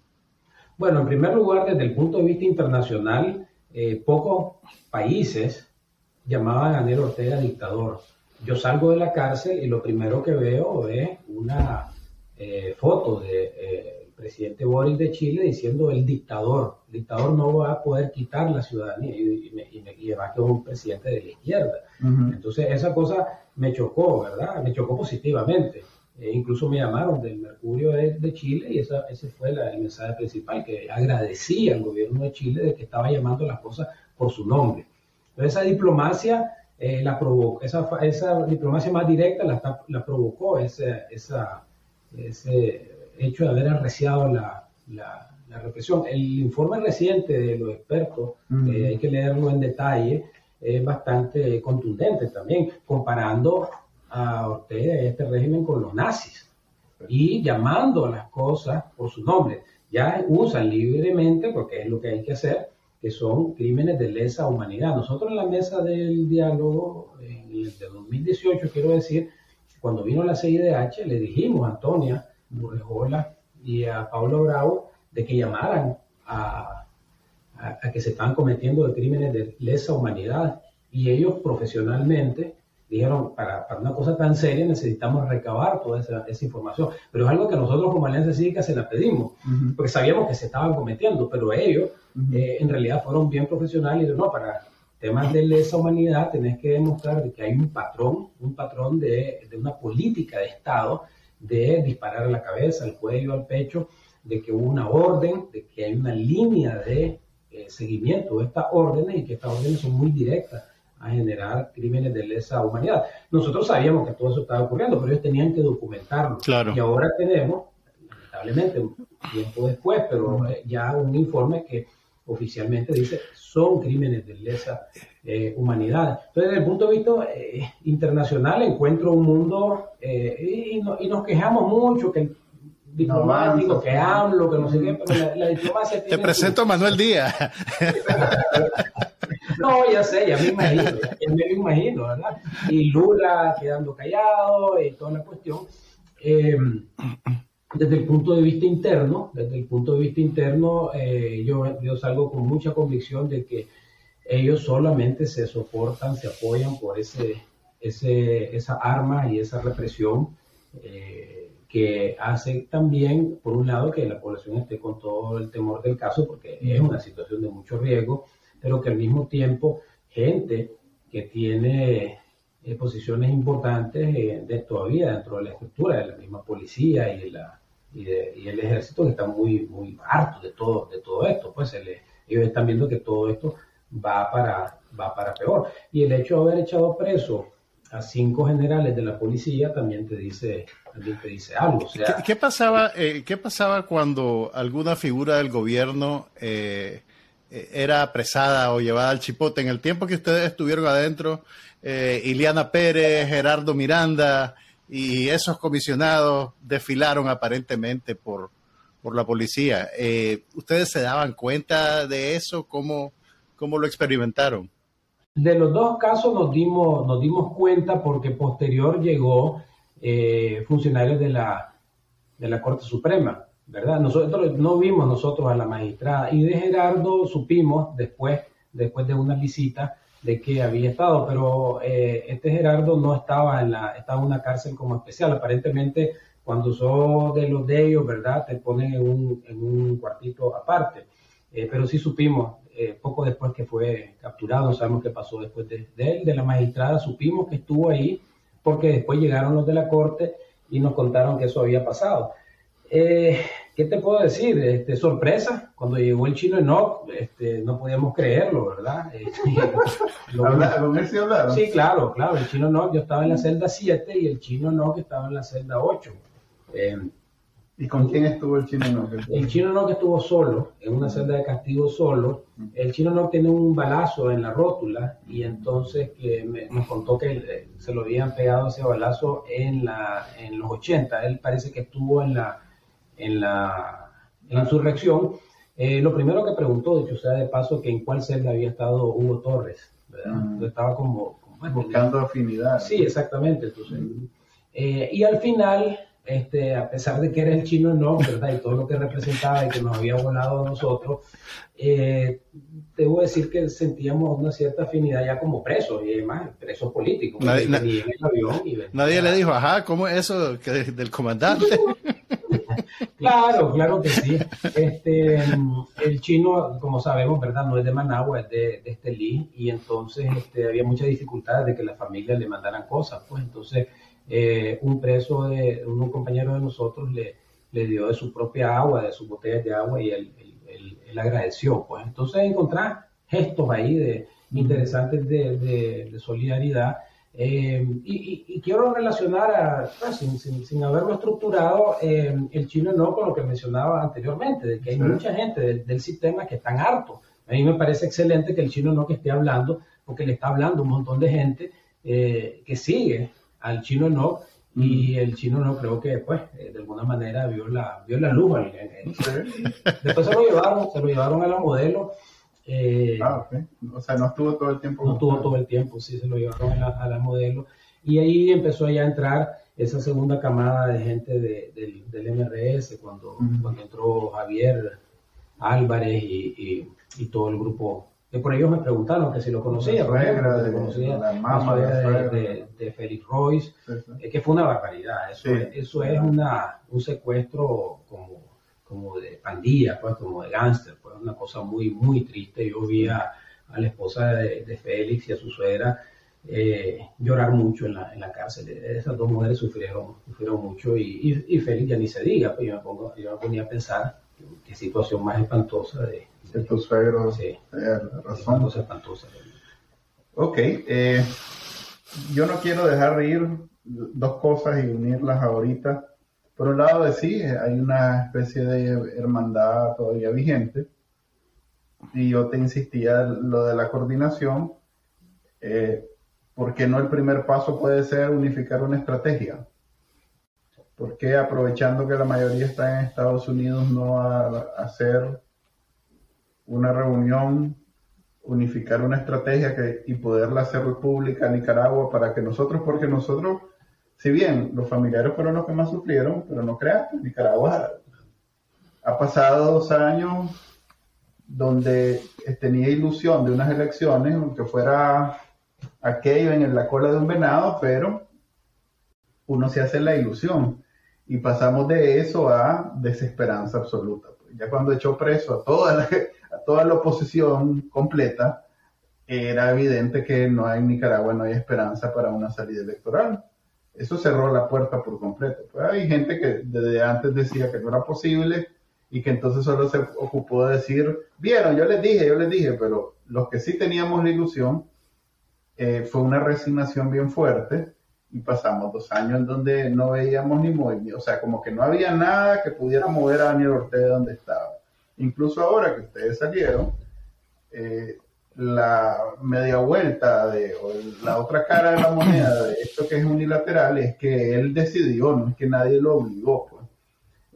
Bueno, en primer lugar, desde el punto de vista internacional, eh, pocos países llamaban a Daniel Ortega dictador. Yo salgo de la cárcel y lo primero que veo es una eh, foto del de, eh, presidente Boris de Chile diciendo el dictador. El dictador no va a poder quitar la ciudadanía y, y, y, y va a quedar un presidente de la izquierda. Uh -huh. Entonces esa cosa me chocó, ¿verdad? Me chocó positivamente. Eh, incluso me llamaron del Mercurio de, de Chile y esa, ese fue la, el mensaje principal, que agradecía al gobierno de Chile de que estaba llamando las cosas por su nombre. Entonces esa diplomacia, eh, la provocó, esa, esa, diplomacia más directa la, la provocó ese, esa, ese hecho de haber arreciado la, la, la, represión. El informe reciente de los expertos, eh, hay que leerlo en detalle, es bastante contundente también, comparando a Ortega y este régimen con los nazis y llamando a las cosas por su nombre. Ya usan libremente, porque es lo que hay que hacer, que son crímenes de lesa humanidad. Nosotros en la mesa del diálogo en el de 2018, quiero decir, cuando vino la CIDH, le dijimos a Antonia Burrejola y a Pablo Bravo de que llamaran a, a, a que se están cometiendo crímenes de lesa humanidad y ellos profesionalmente dijeron, para, para, una cosa tan seria necesitamos recabar toda esa, esa, información. Pero es algo que nosotros como Alianza Cívica se la pedimos, uh -huh. porque sabíamos que se estaban cometiendo, pero ellos uh -huh. eh, en realidad fueron bien profesionales y dijeron, no, para temas de lesa humanidad tenés que demostrar que hay un patrón, un patrón de, de una política de Estado de disparar a la cabeza, al cuello, al pecho, de que hubo una orden, de que hay una línea de eh, seguimiento de estas órdenes y que estas órdenes son muy directas a generar crímenes de lesa humanidad. Nosotros sabíamos que todo eso estaba ocurriendo, pero ellos tenían que documentarlo. Claro. Y ahora tenemos, lamentablemente, un tiempo después, pero eh, ya un informe que oficialmente dice son crímenes de lesa eh, humanidad. Entonces, desde el punto de vista eh, internacional, encuentro un mundo y, no, y, nos quejamos mucho que el diplomático, no, que hablo, que no sé qué, pero la, la diplomacia Te presento a Manuel Díaz. No, ya sé, ya me imagino, ya me imagino, ¿verdad? Y Lula quedando callado y toda la cuestión. Eh, desde el punto de vista interno, desde el punto de vista interno, eh, yo, yo salgo con mucha convicción de que ellos solamente se soportan, se apoyan por ese, ese, esa arma y esa represión eh, que hace también, por un lado, que la población esté con todo el temor del caso, porque es una situación de mucho riesgo, pero que al mismo tiempo gente que tiene eh, posiciones importantes eh, de, todavía dentro de la estructura de la misma policía y, la, y, el ejército que están muy, muy hartos de todo, de todo esto. Pues le, ellos están viendo que todo esto va para, va para peor. Y el hecho de haber echado preso a cinco generales de la policía también te dice, también te dice algo. ¿Qué, ¿Qué, pasaba, eh, ¿Qué pasaba cuando alguna figura del gobierno era apresada o llevada al chipote. En el tiempo que ustedes estuvieron adentro, eh, Iliana Pérez, Gerardo Miranda y esos comisionados desfilaron aparentemente por, por la policía. Eh, ¿Ustedes se daban cuenta de eso? ¿Cómo, ¿Cómo lo experimentaron? De los dos casos nos dimos, nos dimos cuenta porque posterior llegó eh, funcionarios de la, de la Corte Suprema ¿verdad? Nosotros no vimos nosotros a la magistrada y de Gerardo supimos después, después de una visita de que había estado, pero eh, este Gerardo no estaba en la, estaba en una cárcel como especial. Aparentemente, cuando son de los de ellos, ¿verdad? Te ponen en un, en un cuartito aparte. Eh, pero sí supimos, eh, poco después que fue capturado, sabemos qué pasó después de, de, él, de la magistrada, supimos que estuvo ahí, porque después llegaron los de la corte y nos contaron que eso había pasado. Eh, ¿Qué te puedo decir? Este, sorpresa, cuando llegó el chino Enoch, este, no podíamos creerlo, ¿verdad? Este, ¿Con él sí hablaron? Sí, claro, claro. El chino Enoch, yo estaba en la celda 7 y el chino Enoch estaba en la celda 8. Eh, ¿Y con quién estuvo el chino no? El chino no que estuvo solo, en una celda de castigo solo. El chino no tiene un balazo en la rótula y entonces que me, nos contó que eh, se lo habían pegado ese balazo en, la, en los 80. Él parece que estuvo en la, en la, en la insurrección. Eh, lo primero que preguntó, dicho sea de paso, que en cuál celda había estado Hugo Torres. ¿verdad? Estaba como... Buscando afinidad. Sí, exactamente. Entonces, eh, y al final este, a pesar de que era el chino no, ¿verdad? Y todo lo que representaba y que nos había volado a nosotros, eh, debo decir que sentíamos una cierta afinidad ya como presos y además presos políticos. Nadie, nadie le dijo, ajá, ¿cómo es eso que del comandante? claro, claro que sí. Este, el chino, como sabemos, ¿verdad? No es de Managua, es de, de Estelí y entonces este, había mucha dificultad de que la familia le mandaran cosas, pues entonces eh, un preso, de, un compañero de nosotros le, le dio de su propia agua, de sus botellas de agua y él, él, agradeció. Pues entonces encontrar gestos ahí de, interesantes de, de, solidaridad. Eh, y, quiero relacionar, a, pues, sin, sin, haberlo estructurado, eh, el chino no con lo que mencionaba anteriormente, de que hay mucha gente del, sistema que están hartos. A mí me parece excelente que el chino no que esté hablando, porque le está hablando un montón de gente que sigue al chino no, y el chino no creo que pues eh, de alguna manera vio la, vio la luz. Después se lo llevaron, se lo llevaron a la modelo. Eh, ah, O sea, no estuvo todo el tiempo. No estuvo todo el tiempo, sí, se lo llevaron a la, modelo. Y ahí empezó ya a entrar esa segunda camada de gente del, MRS, cuando, cuando entró Javier Álvarez y, y todo el grupo por ellos me preguntaron que si lo conocía, de, la mamá de, de, Félix Royce, que fue una barbaridad. Eso, es, eso es una, un secuestro como, como de pandilla, pues, como de gángster, una cosa muy, muy triste. Yo vi a, la esposa de, Félix y a su suegra eh, llorar mucho en la, en la cárcel. Esas dos mujeres sufrieron, sufrieron mucho y, y, Félix ya ni se diga, pues yo me, pongo, yo me ponía a pensar qué situación más espantosa de de tu suegro. Sí. Eh, razón. espantosa. Ok. Eh, yo no quiero dejar ir dos cosas y unirlas ahorita. Por un lado, de sí, hay una especie de hermandad todavía vigente. Y yo te insistía lo de la coordinación. Eh, porque no el primer paso puede ser unificar una estrategia? porque aprovechando que la mayoría está en Estados Unidos no hacer una reunión, unificar una estrategia que, y poderla hacer pública a Nicaragua para que nosotros, porque nosotros, si bien los familiares fueron los que más sufrieron, pero no creas, Nicaragua ha pasado dos años donde tenía ilusión de unas elecciones, aunque fuera aquello en la cola de un venado, pero uno se hace la ilusión. Y pasamos de eso a desesperanza absoluta. Ya cuando echó preso a toda la, toda la oposición completa, era evidente que no hay en Nicaragua, no hay esperanza para una salida electoral. Eso cerró la puerta por completo. Pues hay gente que desde antes decía que no era posible y que entonces solo se ocupó de decir, vieron, yo les dije, yo les dije, pero los que sí teníamos la ilusión, eh, fue una resignación bien fuerte y pasamos dos años en donde no veíamos ni movimiento, o sea, como que no había nada que pudiera mover a Daniel Ortega donde estaba. Incluso ahora que ustedes salieron, eh, la media vuelta de, la otra cara de la moneda de esto que es unilateral es que él decidió, no es que nadie lo obligó. Pues.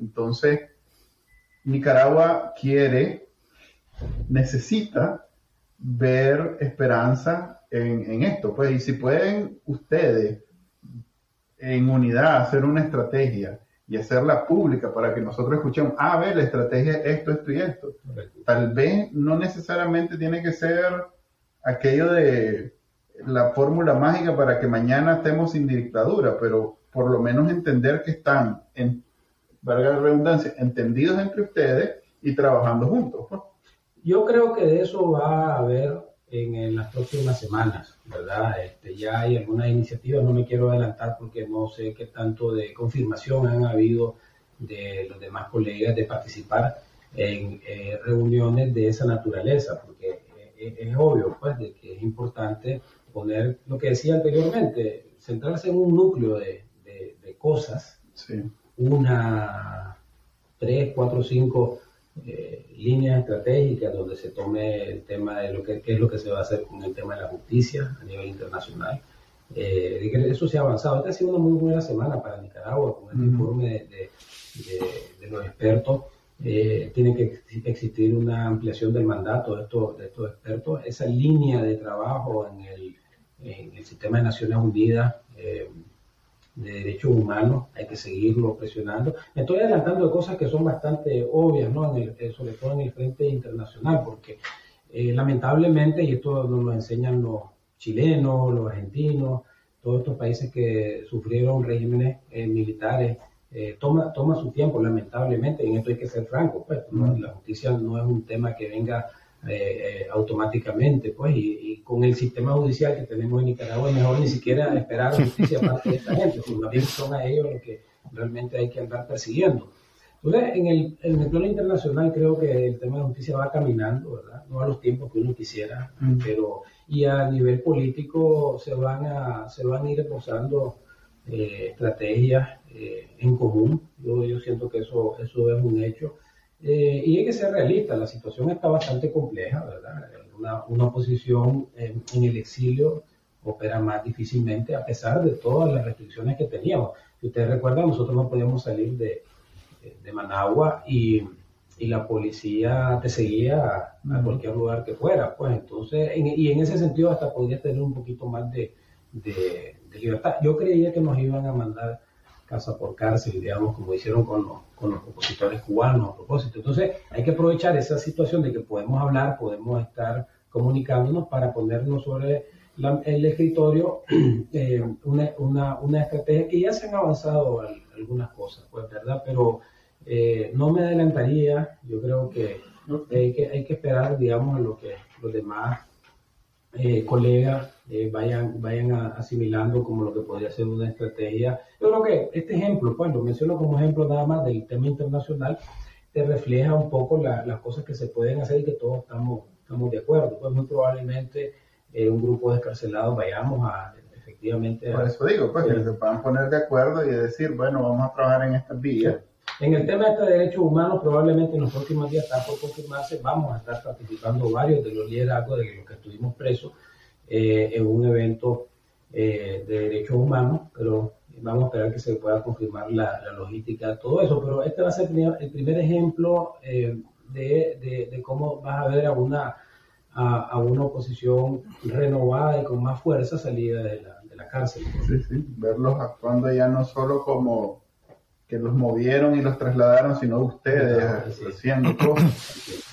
Entonces, Nicaragua quiere, necesita ver esperanza en, en, esto. Pues, y si pueden ustedes en unidad hacer una estrategia y hacerla pública para que nosotros escuchemos, ah, a ver, la estrategia es esto, esto y esto. Tal vez no necesariamente tiene que ser aquello de la fórmula mágica para que mañana estemos sin dictadura, pero por lo menos entender que están, en, valga la redundancia, entendidos entre ustedes y trabajando juntos. Pues. Yo creo que de eso va a haber en, las próximas semanas, ¿verdad? Este, ya hay algunas iniciativas, no me quiero adelantar porque no sé qué tanto de confirmación han habido de los demás colegas de participar en eh, reuniones de esa naturaleza, porque eh, es obvio, pues, de que es importante poner lo que decía anteriormente, centrarse en un núcleo de, de, cosas, una, tres, cuatro, cinco eh, líneas estratégicas donde se tome el tema de lo que qué es lo que se va a hacer con el tema de la justicia a nivel internacional. Eh, eso se ha avanzado. Esta ha sido una muy buena semana para Nicaragua con el informe de, los expertos. Eh, tiene que existir una ampliación del mandato de estos, de estos expertos. Esa línea de trabajo en el, en el sistema de Naciones Unidas eh, de derechos humanos, hay que seguirlo presionando. Me estoy adelantando de cosas que son bastante obvias, ¿no? En el, eh, sobre todo en el frente internacional, porque eh, lamentablemente, y esto nos lo enseñan los chilenos, los argentinos, todos estos países que sufrieron regímenes eh, militares, toma, toma su tiempo, lamentablemente, y en esto hay que ser franco, pues, la justicia no es un tema que venga eh, automáticamente, pues, y, con el sistema judicial que tenemos en Nicaragua, es mejor ni siquiera esperar justicia parte de esta gente, porque más bien son a ellos los que realmente hay que andar persiguiendo. Entonces, en el, en el plano internacional creo que el tema de justicia va caminando, ¿verdad? No a los tiempos que uno quisiera, pero y a nivel político se van a, se van a ir esbozando eh, estrategias eh, en común. Yo, yo siento que eso, eso es un hecho. Eh, y hay que ser realista, la situación está bastante compleja, ¿verdad? Una, una oposición en, el exilio opera más difícilmente a pesar de todas las restricciones que teníamos. Si ustedes recuerdan, nosotros no podíamos salir de, de Managua y, y, la policía te seguía a, cualquier lugar que fuera. Pues entonces, y en ese sentido hasta podías tener un poquito más de, de, de libertad. Yo creía que nos iban a mandar casa por cárcel, digamos, como hicieron con los, con los opositores cubanos a propósito. Entonces, hay que aprovechar esa situación de que podemos hablar, podemos estar comunicándonos para ponernos sobre el escritorio eh, una, una, una, estrategia que ya se han avanzado algunas cosas, pues, ¿verdad? Pero eh, no me adelantaría, yo creo que, hay que hay que esperar, digamos, a lo que los demás eh, colegas eh, vayan, vayan asimilando como lo que podría ser una estrategia. Yo creo que este ejemplo, pues lo menciono como ejemplo nada más del tema internacional, te refleja un poco las cosas que se pueden hacer y que todos estamos, estamos de acuerdo. Pues muy probablemente eh, un grupo de escarcelados vayamos a efectivamente... Por eso digo, pues que se puedan poner de acuerdo y decir, bueno, vamos a trabajar en estas vías. En el tema de derechos humanos, probablemente en los próximos días está por confirmarse, vamos a estar participando varios de los liderazgos de los que estuvimos presos eh, en un evento eh, de derechos humanos, pero vamos a esperar que se pueda confirmar la, logística de todo eso. Pero este va a ser el primer ejemplo eh, de, cómo vas a ver a una, a, una oposición renovada y con más fuerza salida de la, de la cárcel. Sí, sí, verlos actuando ya no solo como que los movieron y los trasladaron, sino ustedes haciendo cosas.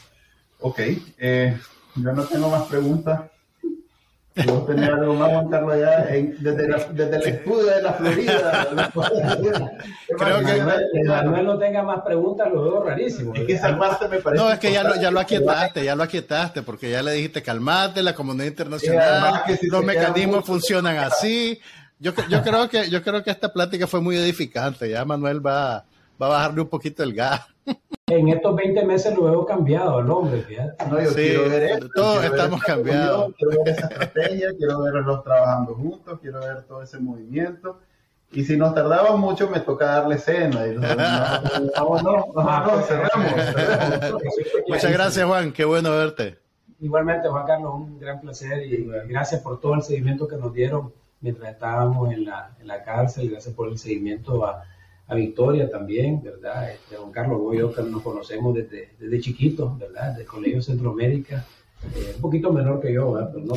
Ok, eh, yo no tengo más preguntas. Tenía algo más, Juan Carlos, allá desde, la, desde el escudo de la Florida. Creo que Manuel no tenga más preguntas, lo veo rarísimo. Es que salvaste me parece. No, es que ya lo, ya lo aquietaste, ya lo aquietaste, porque ya le dijiste calmate, la comunidad internacional, los mecanismos funcionan así. Yo, yo, creo que, yo creo que esta plática fue muy edificante. Ya Manuel va, va a bajarle un poquito el gas. En estos 20 meses lo veo cambiado el hombre, No, yo quiero ver esto, Todos estamos cambiados. Quiero ver esa estrategia, quiero verlos trabajando juntos, quiero ver todo ese movimiento. Y si nos tardamos mucho, me toca darle cena. Y no, no, no, cerramos. Muchas gracias, Juan. Qué bueno verte. Igualmente, Juan Carlos, un gran placer y gracias por todo el seguimiento que nos dieron mientras estábamos en la, en la cárcel. Gracias por el seguimiento a a Victoria también, ¿verdad? Este, Juan Carlos, vos y yo que nos conocemos desde, desde chiquitos, ¿verdad? Del Colegio Centroamérica, eh, un poquito menor que yo, ¿verdad? Pero no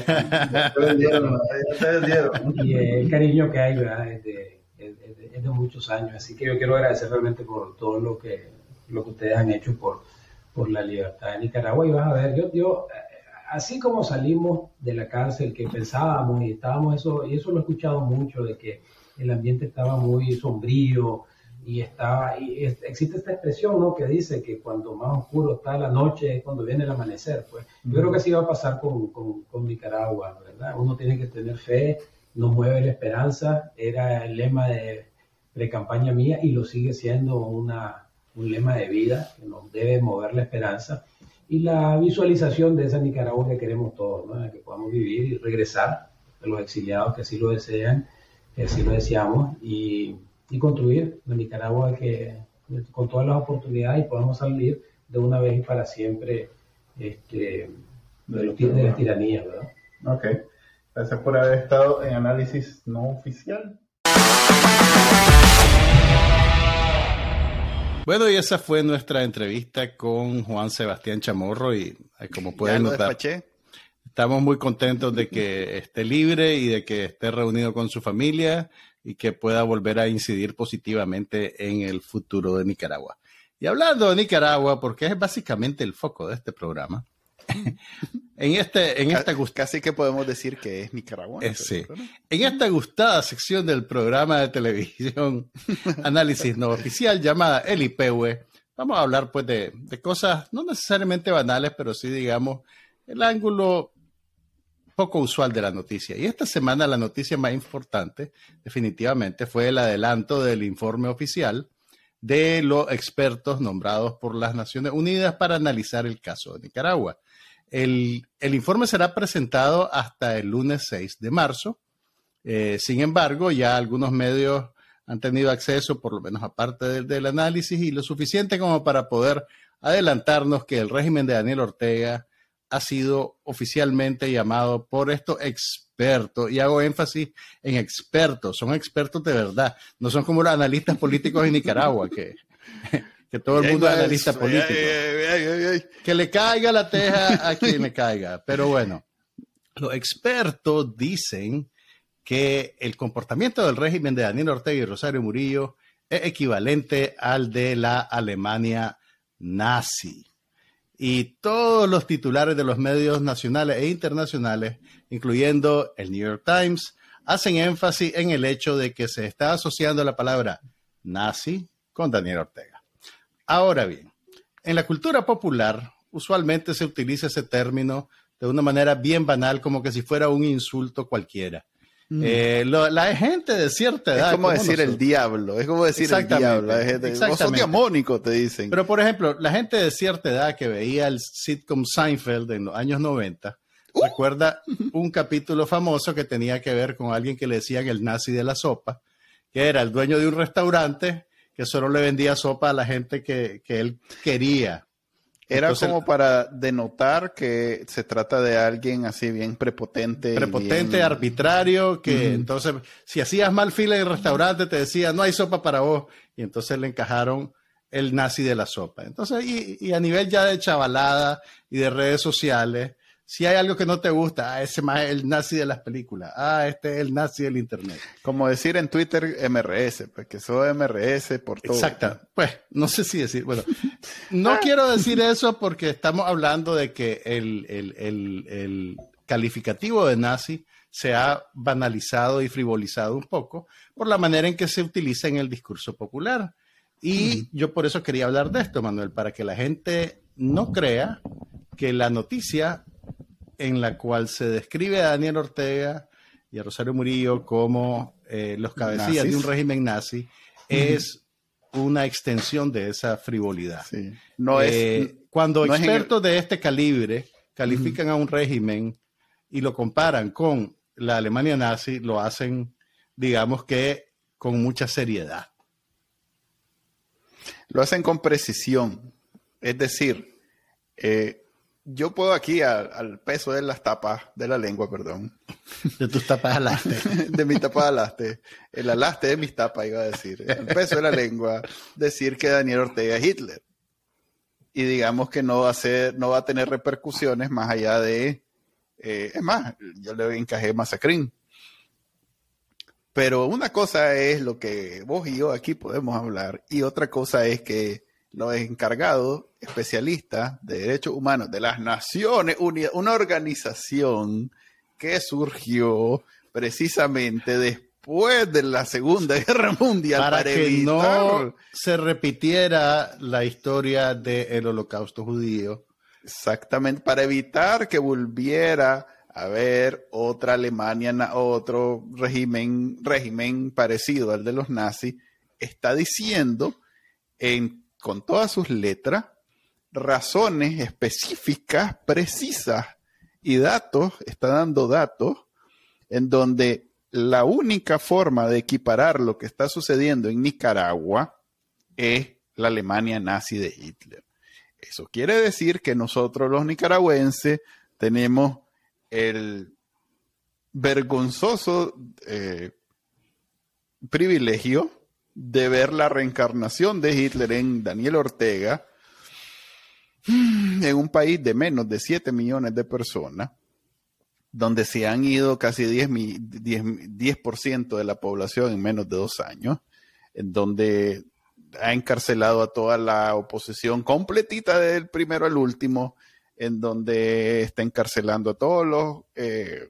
y el cariño que hay, ¿verdad? Es de, es, de, muchos años, así que yo quiero agradecer realmente por todo lo que, lo que ustedes han hecho por, por la libertad de Nicaragua. Y vas a ver, yo, yo así como salimos de la cárcel que pensábamos y estábamos eso, y eso lo he escuchado mucho, de que el ambiente estaba muy sombrío, y estaba y existe esta expresión ¿no? que dice que cuando más oscuro está la noche es cuando viene el amanecer pues yo creo que así va a pasar con, con, Nicaragua verdad uno tiene que tener fe nos mueve la esperanza era el lema de pre-campaña mía y lo sigue siendo una, un lema de vida que nos debe mover la esperanza y la visualización de esa Nicaragua que queremos todos ¿no? que podamos vivir y regresar a los exiliados que así lo desean que así lo deseamos y y construir la Nicaragua que, con todas las oportunidades y podamos salir de una vez y para siempre este, de, lo, de la tiranía, ¿verdad? Ok. Gracias por haber estado en análisis no oficial. Bueno, y esa fue nuestra entrevista con Juan Sebastián Chamorro y eh, como pueden notar, estamos muy contentos de que esté libre y de que esté reunido con su familia y que pueda volver a incidir positivamente en el futuro de Nicaragua. Y hablando de Nicaragua, porque es básicamente el foco de este programa, en, este, en esta Casi que podemos decir que es Nicaragua. Eh, sí. En esta gustada sección del programa de televisión Análisis No Oficial llamada El IPW, vamos a hablar pues de, de cosas no necesariamente banales, pero sí digamos el ángulo poco usual de la noticia. Y esta semana la noticia más importante definitivamente fue el adelanto del informe oficial de los expertos nombrados por las Naciones Unidas para analizar el caso de Nicaragua. El, informe será presentado hasta el lunes 6 de marzo. Eh, sin embargo, ya algunos medios han tenido acceso, por lo menos aparte del, del, análisis, y lo suficiente como para poder adelantarnos que el régimen de Daniel Ortega ha sido oficialmente llamado por estos expertos, y hago énfasis en expertos, son expertos de verdad, no son como los analistas políticos en Nicaragua, que que todo el mundo es analista político. que le caiga la teja a quien le caiga. Pero bueno, los expertos dicen que el comportamiento del régimen de Daniel Ortega y Rosario Murillo es equivalente al de la Alemania nazi. Y todos los titulares de los medios nacionales e internacionales, incluyendo el New York Times, hacen énfasis en el hecho de que se está asociando la palabra nazi con Daniel Ortega. Ahora bien, en la cultura popular usualmente se utiliza ese término de una manera bien banal, como que si fuera un insulto cualquiera. Mm. Eh, la gente de cierta edad. Es como decir el diablo, es como decir el diablo. La gente, son diamónicos, te dicen. Pero, por ejemplo, la gente de cierta edad que veía el sitcom Seinfeld en los años 90, uh. recuerda un capítulo famoso que tenía que ver con alguien que le decían el nazi de la sopa, que era el dueño de un restaurante que solo le vendía sopa a la gente que, él quería. Era como para denotar que se trata de alguien así bien prepotente. Prepotente, arbitrario, que entonces, si hacías mal fila en el restaurante, te decía, no hay sopa para vos. Y entonces le encajaron el nazi de la sopa. Entonces, y, y a nivel ya de chavalada y de redes sociales, si hay algo que no te gusta, ah, ese más el nazi de las películas, ah, este es el nazi del internet. Como decir en Twitter MRS, pues que soy MRS por todo. Exacto, pues no sé si decir, bueno, no quiero decir eso porque estamos hablando de que el, el calificativo de nazi se ha banalizado y frivolizado un poco por la manera en que se utiliza en el discurso popular. Y yo por eso quería hablar de esto, Manuel, para que la gente no crea que la noticia en la cual se describe a Daniel Ortega y a Rosario Murillo como eh, los cabecillas de un régimen nazi, es una extensión de esa frivolidad. No es, eh, cuando expertos de este calibre califican a un régimen y lo comparan con la Alemania nazi, lo hacen, digamos que, con mucha seriedad. Lo hacen con precisión. Es decir, eh, yo puedo aquí al peso de las tapas, de la lengua, perdón. De tus tapas alaste. de mis tapas alaste. El alaste de mis tapas, iba a decir. El peso de la lengua, decir que Daniel Ortega es Hitler. Y digamos que no va a ser, no va a tener repercusiones más allá de, eh, es más, yo le encajé masacrín. Pero una cosa es lo que vos y yo aquí podemos hablar y otra cosa es que los encargados especialistas de derechos humanos de las Naciones Unidas, una organización que surgió precisamente después de la Segunda Guerra Mundial para, que no se repitiera la historia del holocausto judío. Exactamente, para evitar que volviera a haber otra Alemania, otro régimen, régimen parecido al de los nazis, está diciendo en con todas sus letras, razones específicas, precisas y datos, está dando datos en donde la única forma de equiparar lo que está sucediendo en Nicaragua es la Alemania nazi de Hitler. Eso quiere decir que nosotros los nicaragüenses tenemos el vergonzoso eh, privilegio de ver la reencarnación de Hitler en Daniel Ortega en un país de menos de 7 millones de personas, donde se han ido casi 10, 10, de la población en menos de dos años, en donde ha encarcelado a toda la oposición completita del primero al último, en donde está encarcelando a todos los eh,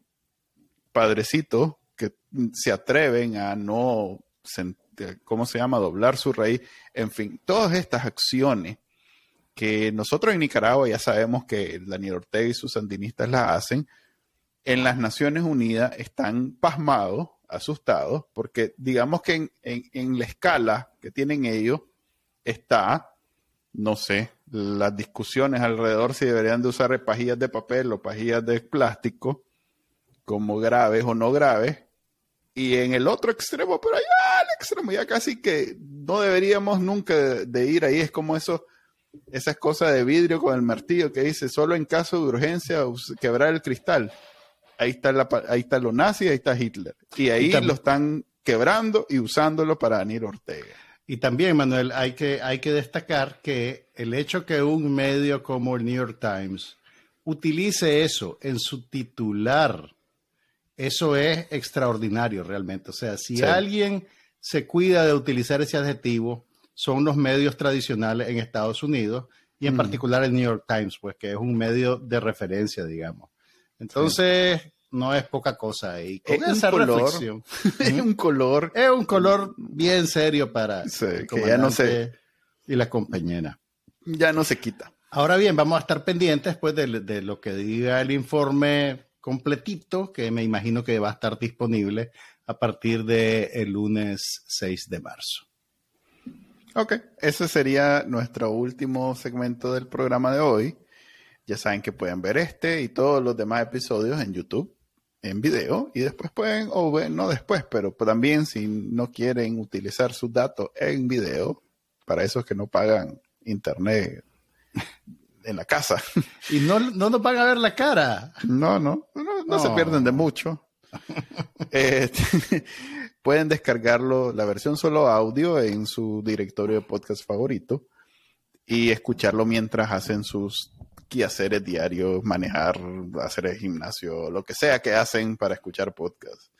padrecitos que se atreven a no, ¿cómo se llama?, doblar su raíz. En fin, todas estas acciones que nosotros en Nicaragua ya sabemos que Daniel Ortega y sus sandinistas las hacen, en las Naciones Unidas están pasmados, asustados, porque digamos que en, la escala que tienen ellos está, no sé, las discusiones alrededor si deberían de usar pajillas de papel o pajillas de plástico como graves o no graves. Y en el otro extremo, pero allá al extremo, ya casi que no deberíamos nunca de, ir ahí. Es como eso, esas cosas de vidrio con el martillo que dice, solo en caso de urgencia quebrar el cristal ahí está, la, ahí está lo nazi, ahí está Hitler. Y ahí lo están quebrando y usándolo para Daniel Ortega. Y también, Manuel, hay que, hay que destacar que el hecho que un medio como el New York Times utilice eso en su titular, eso es extraordinario realmente. O sea, si alguien se cuida de utilizar ese adjetivo, son los medios tradicionales en Estados Unidos y en particular el New York Times, pues que es un medio de referencia, digamos. Entonces, no es poca cosa. Y con es esa reflexión. es un color. Es un color bien serio para que ya no se. Y la compañera. Ya no se quita. Ahora bien, vamos a estar pendientes pues, de, lo que diga el informe completito, que me imagino que va a estar disponible a partir del el lunes 6 de marzo. Ok, ese sería nuestro último segmento del programa de hoy. Ya saben que pueden ver este y todos los demás episodios en YouTube, en video, y después pueden, o no después, pero también si no quieren utilizar sus datos en video, para esos que no pagan internet en la casa. Y no, no nos van a ver la cara. No, no, no, se pierden de mucho. Este, pueden descargarlo, la versión solo audio en su directorio de podcast favorito y escucharlo mientras hacen sus quehaceres diarios, manejar, hacer el gimnasio, lo que sea que hacen para escuchar podcast.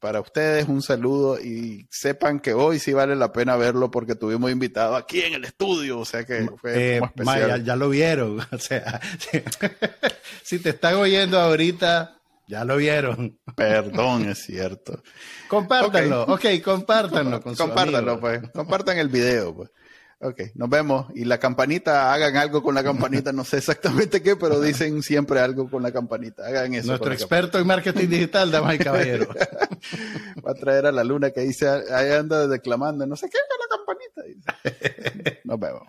Para ustedes un saludo y sepan que hoy sí vale la pena verlo porque tuvimos invitado aquí en el estudio, o sea que fue eh, especial. ya, lo vieron, o sea, si te están oyendo ahorita, ya lo vieron. Perdón, es cierto. Compártanlo, ok, okay compártanlo. Con Compártanlo, pues. Compartan el video, pues. Ok, nos vemos. Y la campanita, hagan algo con la campanita, no sé exactamente qué, pero dicen siempre algo con la campanita. Hagan eso. Nuestro experto en marketing digital, damas y caballeros. Va a traer a la luna que dice, ahí anda declamando, no sé qué, con la campanita. Nos vemos.